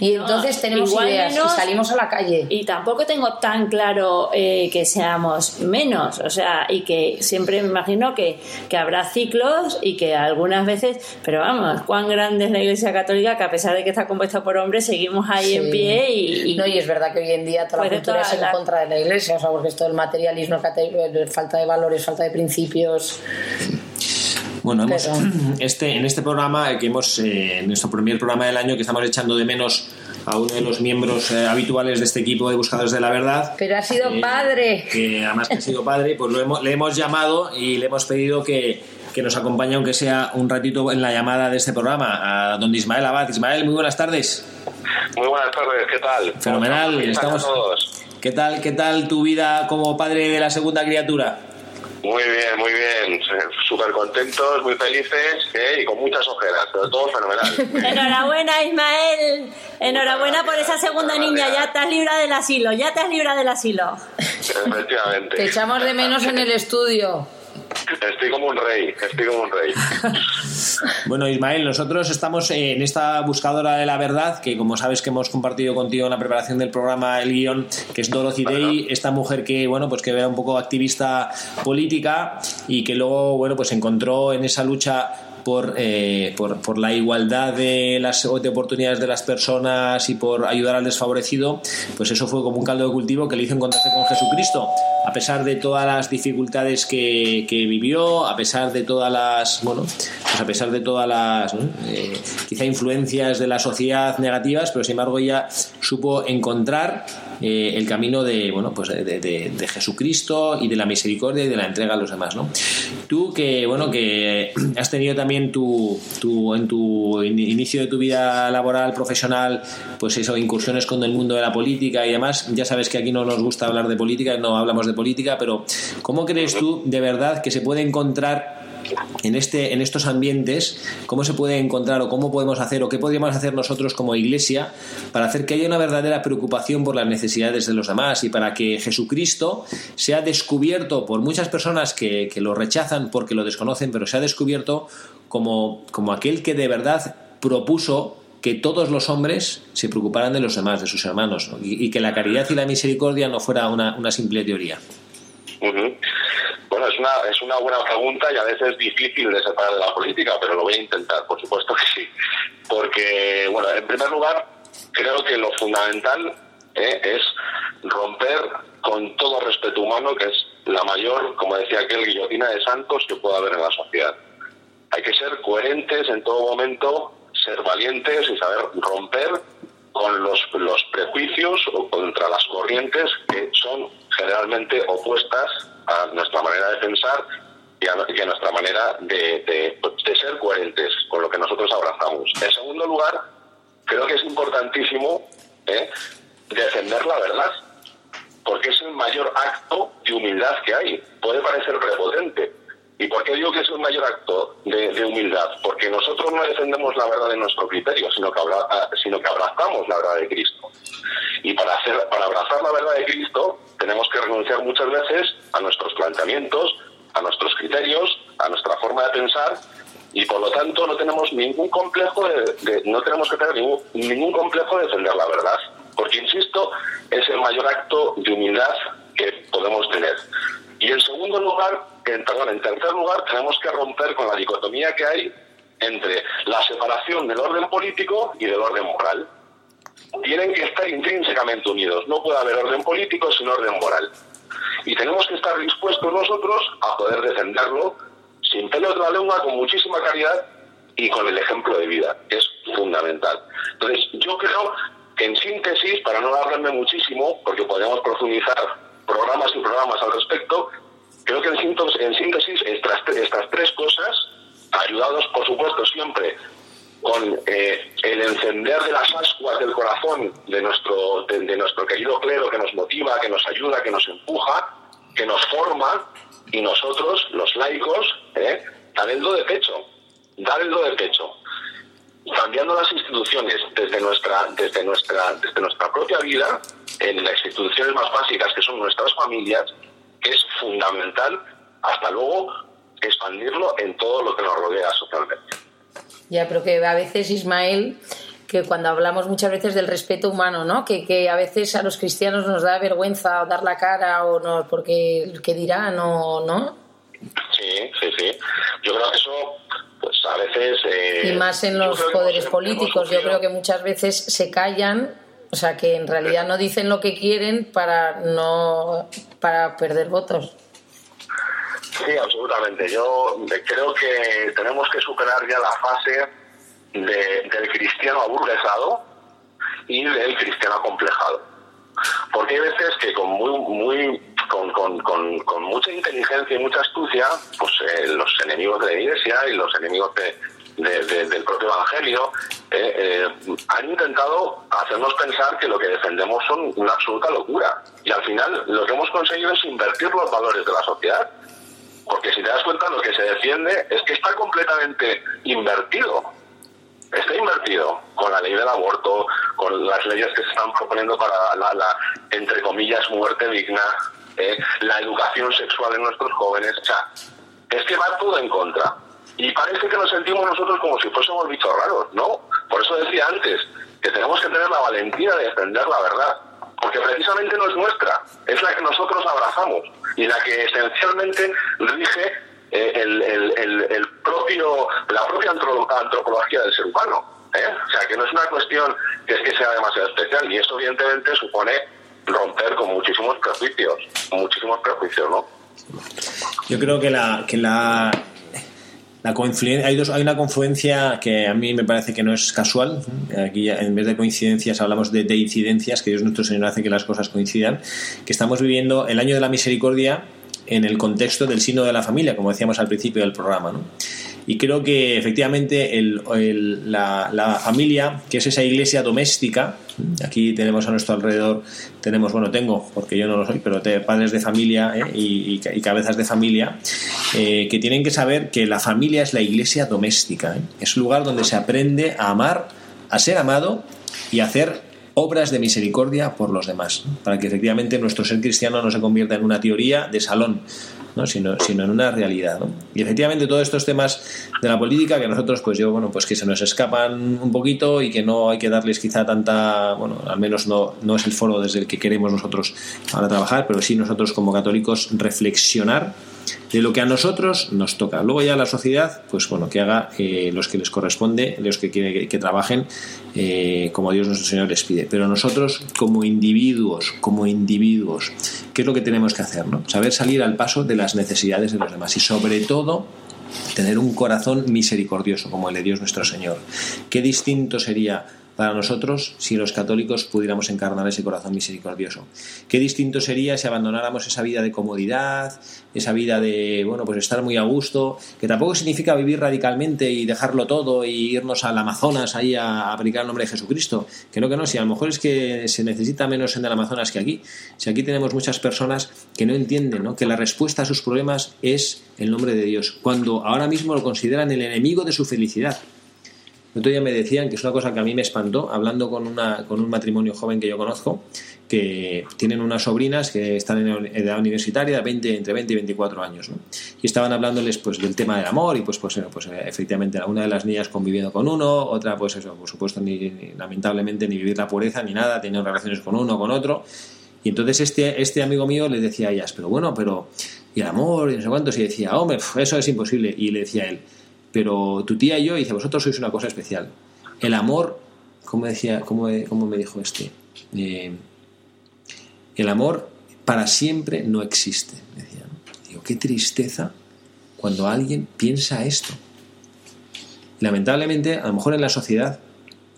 y entonces tenemos ideas menos- y salimos a la calle Y tampoco tengo tan claro eh, que seamos menos, o sea, y que siempre me imagino que, que habrá ciclos y que algunas veces, pero vamos, cuán grande es la Iglesia Católica que a pesar de que está compuesta por hombres, seguimos ahí Sí. en pie y, y- no y es verdad que hoy en día toda la cultura toda es en la- contra de la iglesia o sea porque es todo el materialismo falta de valores falta de principios Bueno, hemos, este, en este programa, eh, que hemos, eh, en nuestro primer programa del año, que estamos echando de menos a uno de los miembros eh, habituales de este equipo de Buscadores de la Verdad, pero ha sido Eh, padre que además que ha sido padre, pues lo hemos, le hemos llamado y le hemos pedido que, que nos acompañe, aunque sea un ratito, en la llamada de este programa, a don Ismael Abad. Ismael, muy buenas tardes. Muy buenas tardes, ¿qué tal? Fenomenal, ¿Cómo están estamos... ¿Qué tal, ¿Qué tal tu vida como padre de la segunda criatura? Muy bien, muy bien. Súper contentos, muy felices ¿eh? y con muchas ojeras, pero todo fenomenal. Enhorabuena, Ismael. Enhorabuena por esa segunda niña. Ya te has librado del asilo. Ya te has librado del asilo. Efectivamente. te echamos de menos en el estudio Estoy como un rey, estoy como un rey. Bueno, Ismael, nosotros estamos en esta buscadora de la verdad, que como sabes que hemos compartido contigo en la preparación del programa el guion, que es Dorothy Day, esta mujer que, bueno, pues que era un poco activista política y que luego, bueno, pues encontró en esa lucha por, eh, por, por la igualdad de las de oportunidades de las personas y por ayudar al desfavorecido, pues eso fue como un caldo de cultivo que le hizo encontrarse con Jesucristo. A pesar de todas las dificultades que, que vivió, a pesar de todas las, bueno, pues a pesar de todas las ¿no? eh, quizá influencias de la sociedad negativas, pero sin embargo ella supo encontrar eh, el camino de bueno pues de, Jesucristo y de la misericordia y de la entrega a los demás ¿no? tú que bueno que has tenido también tu, tu en tu in- inicio de tu vida laboral profesional pues eso incursiones con el mundo de la política y demás ya sabes que aquí no nos gusta hablar de política no hablamos de política pero ¿cómo crees tú de verdad que se puede encontrar en, este, en estos ambientes, cómo se puede encontrar o cómo podemos hacer o qué podríamos hacer nosotros como iglesia para hacer que haya una verdadera preocupación por las necesidades de los demás y para que Jesucristo sea descubierto por muchas personas que, que lo rechazan porque lo desconocen, pero sea descubierto como, como aquel que de verdad propuso que todos los hombres se preocuparan de los demás, de sus hermanos, ¿no? y, que la caridad y la misericordia no fuera una, una simple teoría. Ujú. Bueno, es una, es una buena pregunta y a veces difícil de separar de la política, pero lo voy a intentar, por supuesto que sí. Porque, bueno, en primer lugar, creo que lo fundamental eh, es romper con todo respeto humano, que es la mayor, como decía aquel, guillotina de santos que pueda haber en la sociedad. Hay que ser coherentes en todo momento, ser valientes y saber romper con los, los prejuicios o contra las corrientes que son generalmente opuestas a nuestra manera de pensar y a, nuestra manera de ser coherentes con lo que nosotros abrazamos. En segundo lugar, creo que es importantísimo ¿eh? defender la verdad, porque es el mayor acto de humildad que hay. Puede parecer prepotente. ¿Y por qué digo que es el mayor acto de, humildad? Porque nosotros no defendemos la verdad de nuestro criterio, sino que, ah, sino que abrazamos la verdad de Cristo. Y para, hacer, para abrazar la verdad de Cristo tenemos que renunciar muchas veces a nuestros planteamientos, a nuestros criterios, a nuestra forma de pensar y por lo tanto no tenemos ningún complejo de, de- no tenemos que tener ningún, ningún complejo de defender la verdad porque insisto es el mayor acto de humildad que podemos tener y en segundo lugar en, perdón, en tercer lugar tenemos que romper con la dicotomía que hay entre la separación del orden político y del orden moral. Tienen que estar intrínsecamente unidos. No puede haber orden político sin orden moral. Y tenemos que estar dispuestos nosotros a poder defenderlo sin pelos de la lengua, con muchísima caridad y con el ejemplo de vida, es fundamental. Entonces, yo creo que en síntesis, para no alargarme muchísimo, porque podemos profundizar programas y programas al respecto, creo que en síntesis, estas, tres cosas, ayudados por supuesto siempre con eh, el encender de las ascuas del corazón de nuestro, de, nuestro querido clero que nos motiva, que nos ayuda, que nos empuja, que nos forma, y nosotros, los laicos, ¿eh? dar el do de pecho, dar el do de pecho, cambiando las instituciones desde nuestra, desde nuestra, desde nuestra propia vida, en las instituciones más básicas que son nuestras familias, es fundamental, hasta luego expandirlo en todo lo que nos rodea socialmente. Ya, pero que a veces, Ismael, que cuando hablamos muchas veces del respeto humano, ¿no? Que, que a veces a los cristianos nos da vergüenza dar la cara o no, porque el que dirán o no. Sí, sí, sí. Yo creo que eso, pues a veces... eh, Y más en los poderes políticos, yo creo que muchas veces se callan, o sea, que en realidad no dicen lo que quieren para no para perder votos. Sí, absolutamente. Yo creo que tenemos que superar ya la fase de- del cristiano aburguesado y del cristiano acomplejado. Porque hay veces que con muy, muy con, con- con- con mucha inteligencia y mucha astucia, pues eh, los enemigos de la iglesia y los enemigos de- de- de- del propio evangelio eh, eh, han intentado hacernos pensar que lo que defendemos son una absoluta locura. Y al final lo que hemos conseguido es invertir los valores de la sociedad. Porque si te das cuenta, lo que se defiende es que está completamente invertido. Está invertido con la ley del aborto, con las leyes que se están proponiendo para la, entre comillas, muerte digna, eh, la educación sexual en nuestros jóvenes. O sea, es que va todo en contra. Y parece que nos sentimos nosotros como si fuésemos bichos raros, ¿no? Por eso decía antes que tenemos que tener la valentía de defender la verdad. Porque precisamente no es nuestra, es la que nosotros abrazamos y la que esencialmente rige eh, el, el- el- el propio, la propia antro- antropología del ser humano. ¿eh? O sea, que no es una cuestión que es que sea demasiado especial y eso evidentemente supone romper con muchísimos prejuicios, muchísimos prejuicios, ¿no? Yo creo que la, que la, la hay, dos, hay una confluencia que a mí me parece que no es casual. Aquí en vez de coincidencias hablamos de, de incidencias, que Dios nuestro Señor hace que las cosas coincidan. Que estamos viviendo el año de la misericordia en el contexto del signo de la familia, como decíamos al principio del programa. Y creo que efectivamente el- el- la, la familia, que es esa iglesia doméstica, aquí tenemos a nuestro alrededor, tenemos, bueno, tengo, porque yo no lo soy, pero padres de familia ¿eh? y, y ca- y cabezas de familia, eh, que tienen que saber que la familia es la iglesia doméstica, ¿eh? es un lugar donde se aprende a amar, a ser amado y a hacer obras de misericordia por los demás, para que efectivamente nuestro ser cristiano no se convierta en una teoría de salón, ¿no? sino, sino en una realidad. Y efectivamente todos estos temas de la política que nosotros, pues yo, bueno, pues que se nos escapan un poquito y que no hay que darles quizá tanta, bueno, al menos no, no es el foro desde el que queremos nosotros ahora trabajar, pero sí nosotros como católicos reflexionar de lo que a nosotros nos toca. Luego ya la sociedad, pues bueno, que haga eh, los que les corresponde, los que quiere que, que trabajen eh, como Dios nuestro Señor les pide. Pero nosotros como individuos, como individuos, ¿qué es lo que tenemos que hacer? No? Saber salir al paso de las necesidades de los demás y sobre todo tener un corazón misericordioso como el de Dios nuestro Señor. Qué distinto sería para nosotros si los católicos pudiéramos encarnar ese corazón misericordioso. Qué distinto sería si abandonáramos esa vida de comodidad, esa vida de, bueno, pues estar muy a gusto, que tampoco significa vivir radicalmente y dejarlo todo y irnos al Amazonas ahí a aplicar el nombre de Jesucristo. Que no, que no, si a lo mejor es que se necesita menos en el Amazonas que aquí. Si aquí tenemos muchas personas que no entienden que la respuesta a sus problemas es el nombre de Dios, cuando ahora mismo lo consideran el enemigo de su felicidad. El otro día me decían que es una cosa que a mí me espantó, hablando con, una, con un matrimonio joven que yo conozco, que tienen unas sobrinas que están en edad universitaria, 20, entre 20 y 24 años, ¿no? y estaban hablándoles pues del tema del amor y pues pues, pues efectivamente una de las niñas conviviendo con uno, otra pues eso, por supuesto ni, lamentablemente ni vivir la pureza ni nada, teniendo relaciones con uno con otro. Y entonces este, este amigo mío le decía a ellas, pero bueno, pero y el amor y no sé cuántos y decía, hombre, eso es imposible y le decía él, pero tu tía y yo, dice, vosotros sois una cosa especial. El amor, ¿cómo, decía, cómo, cómo me dijo este? Eh, el amor para siempre no existe. Decía. Digo, qué tristeza cuando alguien piensa esto. Lamentablemente, a lo mejor en la sociedad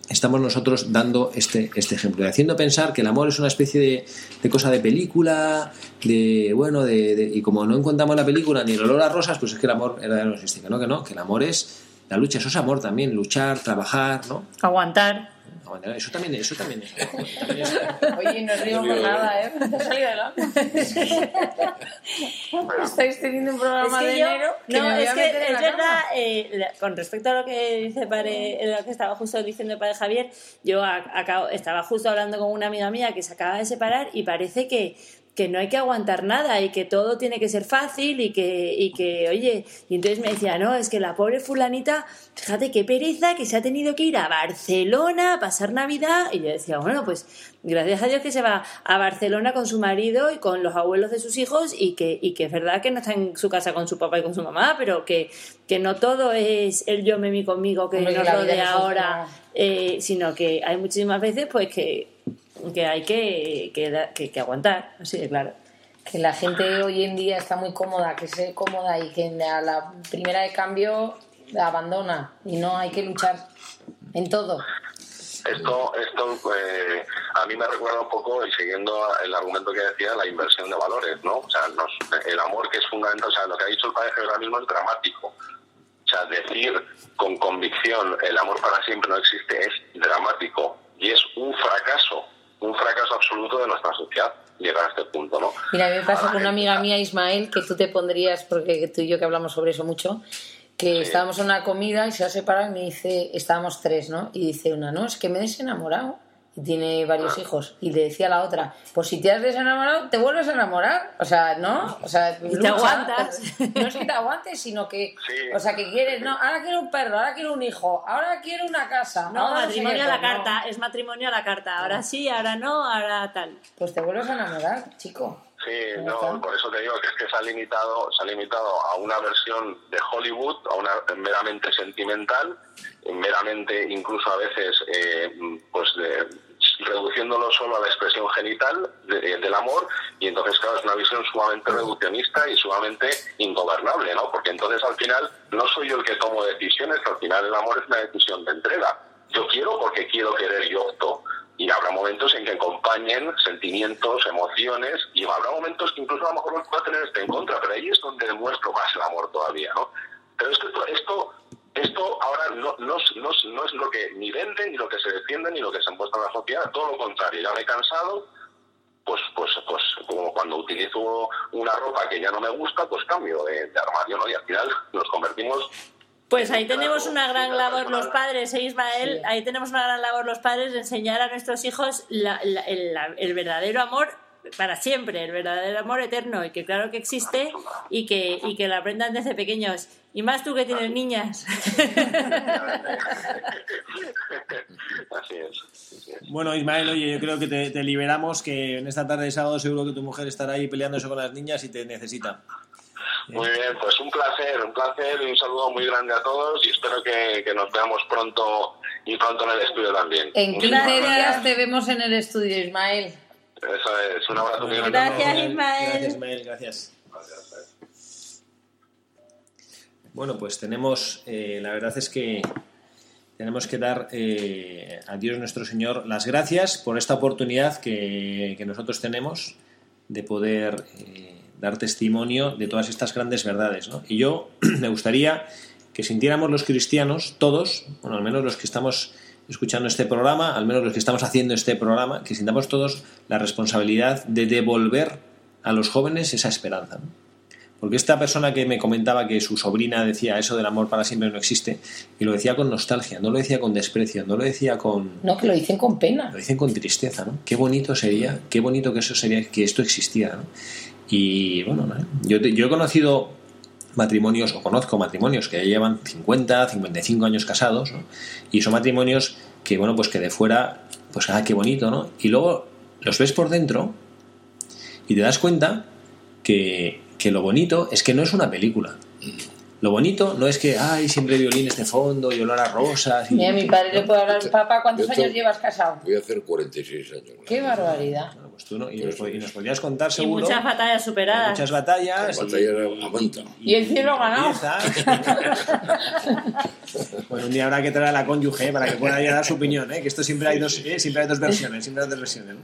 estamos nosotros dando este, este ejemplo, y haciendo pensar que el amor es una especie de, de cosa de película, de bueno, de, de- y como no encontramos la película ni el olor a rosas, pues es que el amor no existe, que no, que no, que el amor es la lucha, eso es amor también, luchar, trabajar, ¿no? Aguantar. Eso también, eso también es. también es- Oye, no río por nada, ¿eh? Te has salido. Estáis teniendo un programa Es que de yo- enero que no, es que es verdad, eh, con respecto a lo que dice el padre, lo que estaba justo diciendo el padre Javier, yo acabo- estaba justo hablando con una amiga mía que se acaba de separar y parece que que no hay que aguantar nada y que todo tiene que ser fácil y que, y que, oye, y entonces me decía, no, es que la pobre fulanita, fíjate qué pereza que se ha tenido que ir a Barcelona a pasar Navidad. Y yo decía, bueno, pues gracias a Dios que se va a Barcelona con su marido y con los abuelos de sus hijos y que, y que es verdad que no está en su casa con su papá y con su mamá, pero que, que no todo es el yo me mi conmigo que Hombre, nos rodea ahora, eh, sino que hay muchísimas veces pues que, que hay que, que, que- que aguantar, así de claro. que la gente hoy en día está muy cómoda, que se cómoda y que a la primera de cambio la abandona y no hay que luchar en todo. Esto, esto eh, a mí me recuerda un poco, y siguiendo el argumento que decía, la inversión de valores, ¿no? O sea, nos- el amor que es fundamental, o sea, lo que ha dicho el padre ahora mismo es dramático. O sea, decir con convicción el amor para siempre no existe es dramático y es un fracaso, un fracaso absoluto de nuestra sociedad llegar a este punto, ¿no? Mira, me pasa Ah, con una amiga mía, Ismael, que tú te pondrías, porque tú y yo que hablamos sobre eso mucho, que estábamos en una comida y se ha separado y me dice, estábamos tres, ¿no? Y dice una, no, es que me he desenamorado y tiene varios hijos. Y le decía a la otra, pues si te has desenamorado, te vuelves a enamorar. O sea, ¿no? O sea, Y te aguantas. No es que te aguantes, sino que, Sí. o sea, que quieres, no, ahora quiero un perro, ahora quiero un hijo, ahora quiero una casa. No, matrimonio a la no. carta, es matrimonio a la carta. Ahora sí, ahora no, ahora tal. Pues te vuelves a enamorar, chico. Sí, no, está. por eso te digo que es que se ha limitado, se ha limitado a una versión de Hollywood, a una meramente sentimental, meramente incluso a veces, eh, pues de- reduciéndolo solo a la expresión genital de- del amor, y entonces claro es una visión sumamente reduccionista y sumamente ingobernable, ¿no? Porque entonces al final no soy yo el que tomo decisiones, al final el amor es una decisión de entrega. Yo quiero porque quiero querer, yo opto. Y habrá momentos en que acompañen sentimientos, emociones, y habrá momentos que incluso a lo mejor los pueda tener este en contra, pero ahí es donde demuestro más el amor todavía, ¿no? Pero esto, esto, esto ahora no, no, es- no, no es lo que ni venden, ni lo que se defiende, ni lo que se muestra en la sociedad, todo lo contrario, ya me he cansado, pues, pues, pues como cuando utilizo una ropa que ya no me gusta, pues cambio de, de armario, ¿no? Y al final nos convertimos Pues ahí tenemos una gran labor los padres, ¿eh, Ismael? Sí. Ahí tenemos una gran labor los padres de enseñar a nuestros hijos la- la- el, la- el verdadero amor para siempre, el verdadero amor eterno, y que claro que existe y que, y que lo aprendan desde pequeños. Y más tú que tienes niñas. Así es. así es. Bueno, Ismael, oye, yo creo que te, te liberamos, que en esta tarde de sábado seguro que tu mujer estará ahí peleándose con las niñas y te necesita. Muy bien, pues un placer, un placer y un saludo muy grande a todos y espero que, que nos veamos pronto y pronto en el estudio también. En Un 15 abrazo. días te vemos en el estudio, Ismael. Eso es, un abrazo muy grande. Gracias. Ismael. Gracias, Ismael, gracias. Bueno, pues tenemos, eh, la verdad es que tenemos que dar eh, a Dios nuestro Señor las gracias por esta oportunidad que, que nosotros tenemos de poder eh, dar testimonio de todas estas grandes verdades. ¿no? Y yo me gustaría que sintiéramos los cristianos, todos, bueno, al menos los que estamos escuchando este programa, al menos los que estamos haciendo este programa, que sintamos todos la responsabilidad de devolver a los jóvenes esa esperanza. ¿no? Porque esta persona que me comentaba que su sobrina decía eso del amor para siempre no existe, y lo decía con nostalgia, no lo decía con desprecio, no lo decía con... No, que lo dicen con pena. Lo dicen con tristeza, ¿no? Qué bonito sería, qué bonito que eso sería, que esto existiera, ¿no? Y bueno, ¿no? yo, te- yo he conocido matrimonios, o conozco matrimonios que ya llevan 50, 55 años casados, ¿no? Y son matrimonios que, bueno, pues que de fuera, pues, ah, qué bonito, ¿no? Y luego los ves por dentro y te das cuenta que, que lo bonito es que no es una película. Lo bonito no es que, ay, siempre violines de fondo y olor a rosas. Y, Mira, mi padre le puede hablar, papá, ¿cuántos años llevas casado? Voy a hacer 46 años. Qué barbaridad. Bueno, pues tú no- y, nos, pod- y nos podrías contar Y seguro muchas batallas superadas. muchas batallas. Batalla a manta. Y el cielo ganado. bueno, un día habrá que traer a la cónyuge ¿eh? para que pueda ya dar su opinión, ¿eh? que esto siempre hay dos, ¿eh? siempre hay dos versiones, siempre hay dos versiones. ¿no?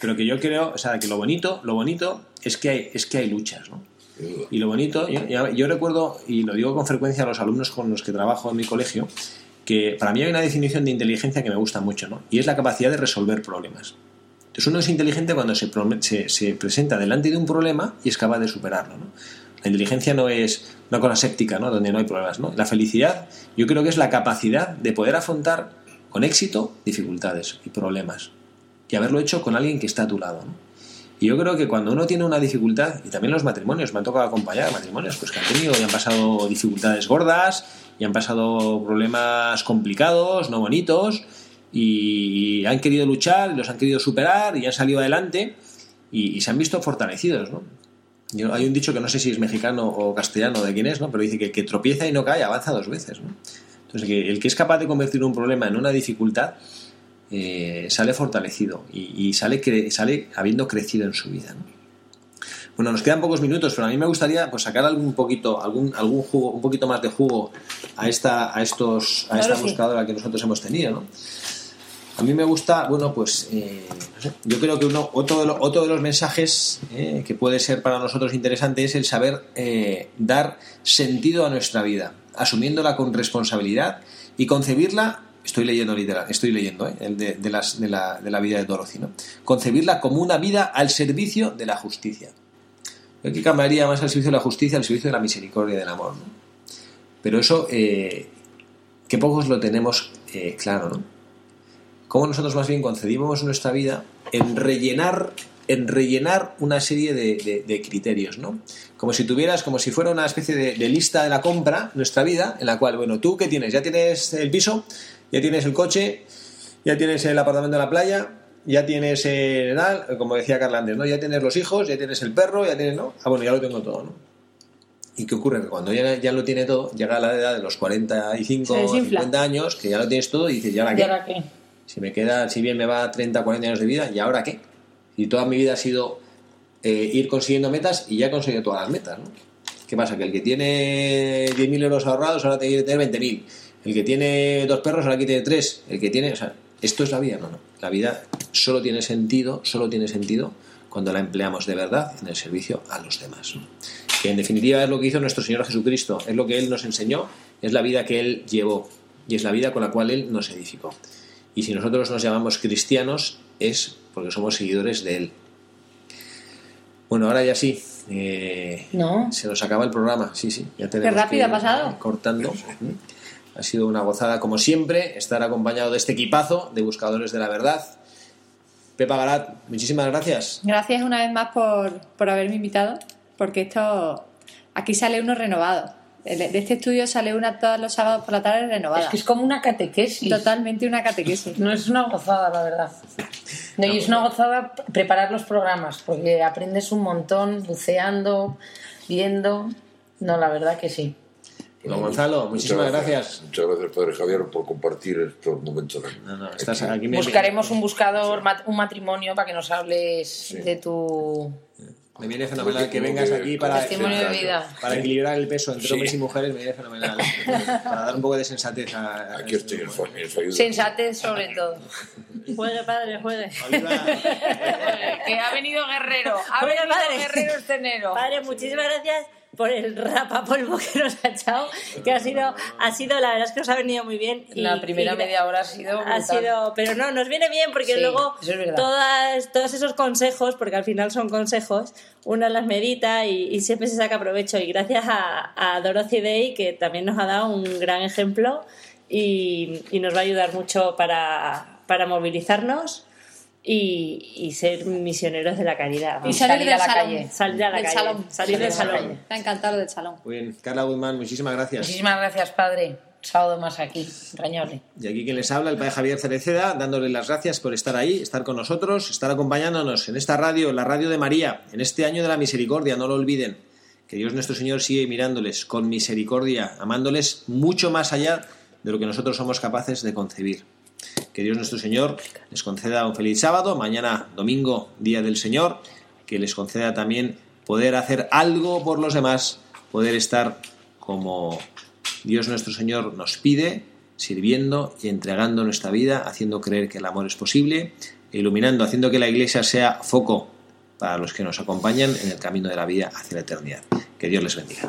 Pero que yo creo, o sea, que lo bonito, lo bonito es que hay, es que hay luchas, ¿no? Y lo bonito, yo, recuerdo, y lo digo con frecuencia a los alumnos con los que trabajo en mi colegio, que para mí hay una definición de inteligencia que me gusta mucho, ¿no? Y es la capacidad de resolver problemas. Entonces uno es inteligente cuando se, se- se presenta delante de un problema y es capaz de superarlo, ¿no? La inteligencia no es una cosa séptica, ¿no? Donde no hay problemas, ¿no? La felicidad yo creo que es la capacidad de poder afrontar con éxito dificultades y problemas. Y haberlo hecho con alguien que está a tu lado, ¿no? Y yo creo que cuando uno tiene una dificultad, y también los matrimonios, me han tocado acompañar matrimonios pues que han tenido y han pasado dificultades gordas, y han pasado problemas complicados, no bonitos, y han querido luchar, los han querido superar, y han salido adelante, y, y se han visto fortalecidos, ¿no? Yo- hay un dicho que no sé si es mexicano o castellano de quién es, ¿no? Pero dice que el que tropieza y no cae avanza dos veces, ¿no? Entonces, que el que es capaz de convertir un problema en una dificultad eh, sale fortalecido y, y sale, cre- sale habiendo crecido en su vida. ¿no? Bueno, nos quedan pocos minutos, pero a mí me gustaría pues, sacar algún poquito, algún, algún jugo, un poquito más de jugo a esta, a estos, a esta sí. buscadora que nosotros hemos tenido, ¿no? A mí me gusta, bueno, pues eh, no sé, yo creo que uno, otro, de lo- otro de los mensajes eh, que puede ser para nosotros interesante es el saber eh, dar sentido a nuestra vida, asumiéndola con responsabilidad y concebirla, estoy leyendo literal, estoy leyendo eh, el de, las, de, la, de la vida de Dorothy, ¿no? concebirla como una vida al servicio de la justicia. Yo aquí cambiaría más al servicio de la justicia, al servicio de la misericordia y del amor. Pero eso, eh, que pocos lo tenemos eh, claro, ¿no? cómo nosotros más bien concedimos nuestra vida en rellenar en rellenar una serie de criterios, ¿no? Como si tuvieras, como si fuera una especie de, de lista de la compra, nuestra vida, en la cual, bueno, tú qué tienes, ya tienes el piso, ya tienes el coche, ya tienes el apartamento en la playa, ya tienes el, como decía Carla antes, ¿no? Ya tienes los hijos, ya tienes el perro, ya tienes, ¿no? Ah, bueno, ya lo tengo todo, ¿no? ¿Y qué ocurre? Que cuando ya, ya lo tiene todo, llega a la edad de los 45 Se o desinfla. 50 años, que ya lo tienes todo y dices, ¿y ahora ¿Y qué? ahora qué? Si me queda, si bien me va 30, 40 años de vida, ¿y ahora qué? Y toda mi vida ha sido eh, ir consiguiendo metas y ya he conseguido todas las metas, ¿no? ¿Qué pasa? Que el que tiene 10.000 euros ahorrados ahora tiene que tener 20.000. El que tiene dos perros ahora que tiene tres. El que tiene... O sea, esto es la vida, no, no. La vida solo tiene sentido, solo tiene sentido cuando la empleamos de verdad en el servicio a los demás. Que en definitiva es lo que hizo nuestro Señor Jesucristo, es lo que Él nos enseñó, es la vida que Él llevó y es la vida con la cual Él nos edificó. Y si nosotros nos llamamos cristianos es porque somos seguidores de Él. Bueno, ahora ya sí. eh, No. Se nos acaba el programa, sí, sí. Ya tenemos rápido que ha pasado. Cortando. Ha sido una gozada, como siempre, estar acompañado de este equipazo de buscadores de la verdad. Pepa Garat, muchísimas gracias. Gracias una vez más por, por haberme invitado, porque esto aquí sale uno renovado. De este estudio sale una todos los sábados por la tarde renovada. Es que es como una catequesis. Totalmente una catequesis. No es una gozada, la verdad. No, y es una gozada preparar los programas, porque aprendes un montón buceando, viendo. No, la verdad que sí. Don Gonzalo, muchísimas gracias. Muchas gracias, Padre Javier, por compartir estos momentos. No, no, estás aquí me- Buscaremos un buscador, mat- un matrimonio para que nos hables de tu Me viene fenomenal que vengas aquí para, Testimonio de vida. para equilibrar el peso entre Sí. hombres y mujeres, me viene fenomenal. para dar un poco de sensatez a... a Aquí estoy en su en su ayuda. Sensatez sobre todo. Juegue, padre, juegue. Que ha venido Guerrero. Ha venido padre. Guerrero este enero. Padre, muchísimas gracias por el rapapolvo que nos ha echado, que ha sido, ha sido, la verdad es que nos ha venido muy bien. y- La primera y- media hora ha sido ha brutal. sido, pero no, nos viene bien porque Sí, luego es todas, todos esos consejos, porque al final son consejos, uno las medita y, y siempre se saca provecho. Y gracias a, a Dorothy Day, que también nos ha dado un gran ejemplo y, y nos va a ayudar mucho para, para movilizarnos y, y ser misioneros de la caridad. Y salir, salir del a la salón. calle. Salir a la Del calle. salón. Salir del salón. ha encantado del salón. Muy bien, Carla Guzmán, muchísimas gracias. Muchísimas gracias, padre. Sábado más aquí, entrañable. Y aquí quien les habla, el padre Javier Cereceda, dándole las gracias por estar ahí, estar con nosotros, estar acompañándonos en esta radio, la radio de María, en este año de la misericordia, no lo olviden. Que Dios nuestro Señor sigue mirándoles con misericordia, amándoles mucho más allá de lo que nosotros somos capaces de concebir. Que Dios nuestro Señor les conceda un feliz sábado, mañana domingo, día del Señor, que les conceda también poder hacer algo por los demás, poder estar como Dios nuestro Señor nos pide, sirviendo y entregando nuestra vida, haciendo creer que el amor es posible, iluminando, haciendo que la Iglesia sea foco para los que nos acompañan en el camino de la vida hacia la eternidad. Que Dios les bendiga.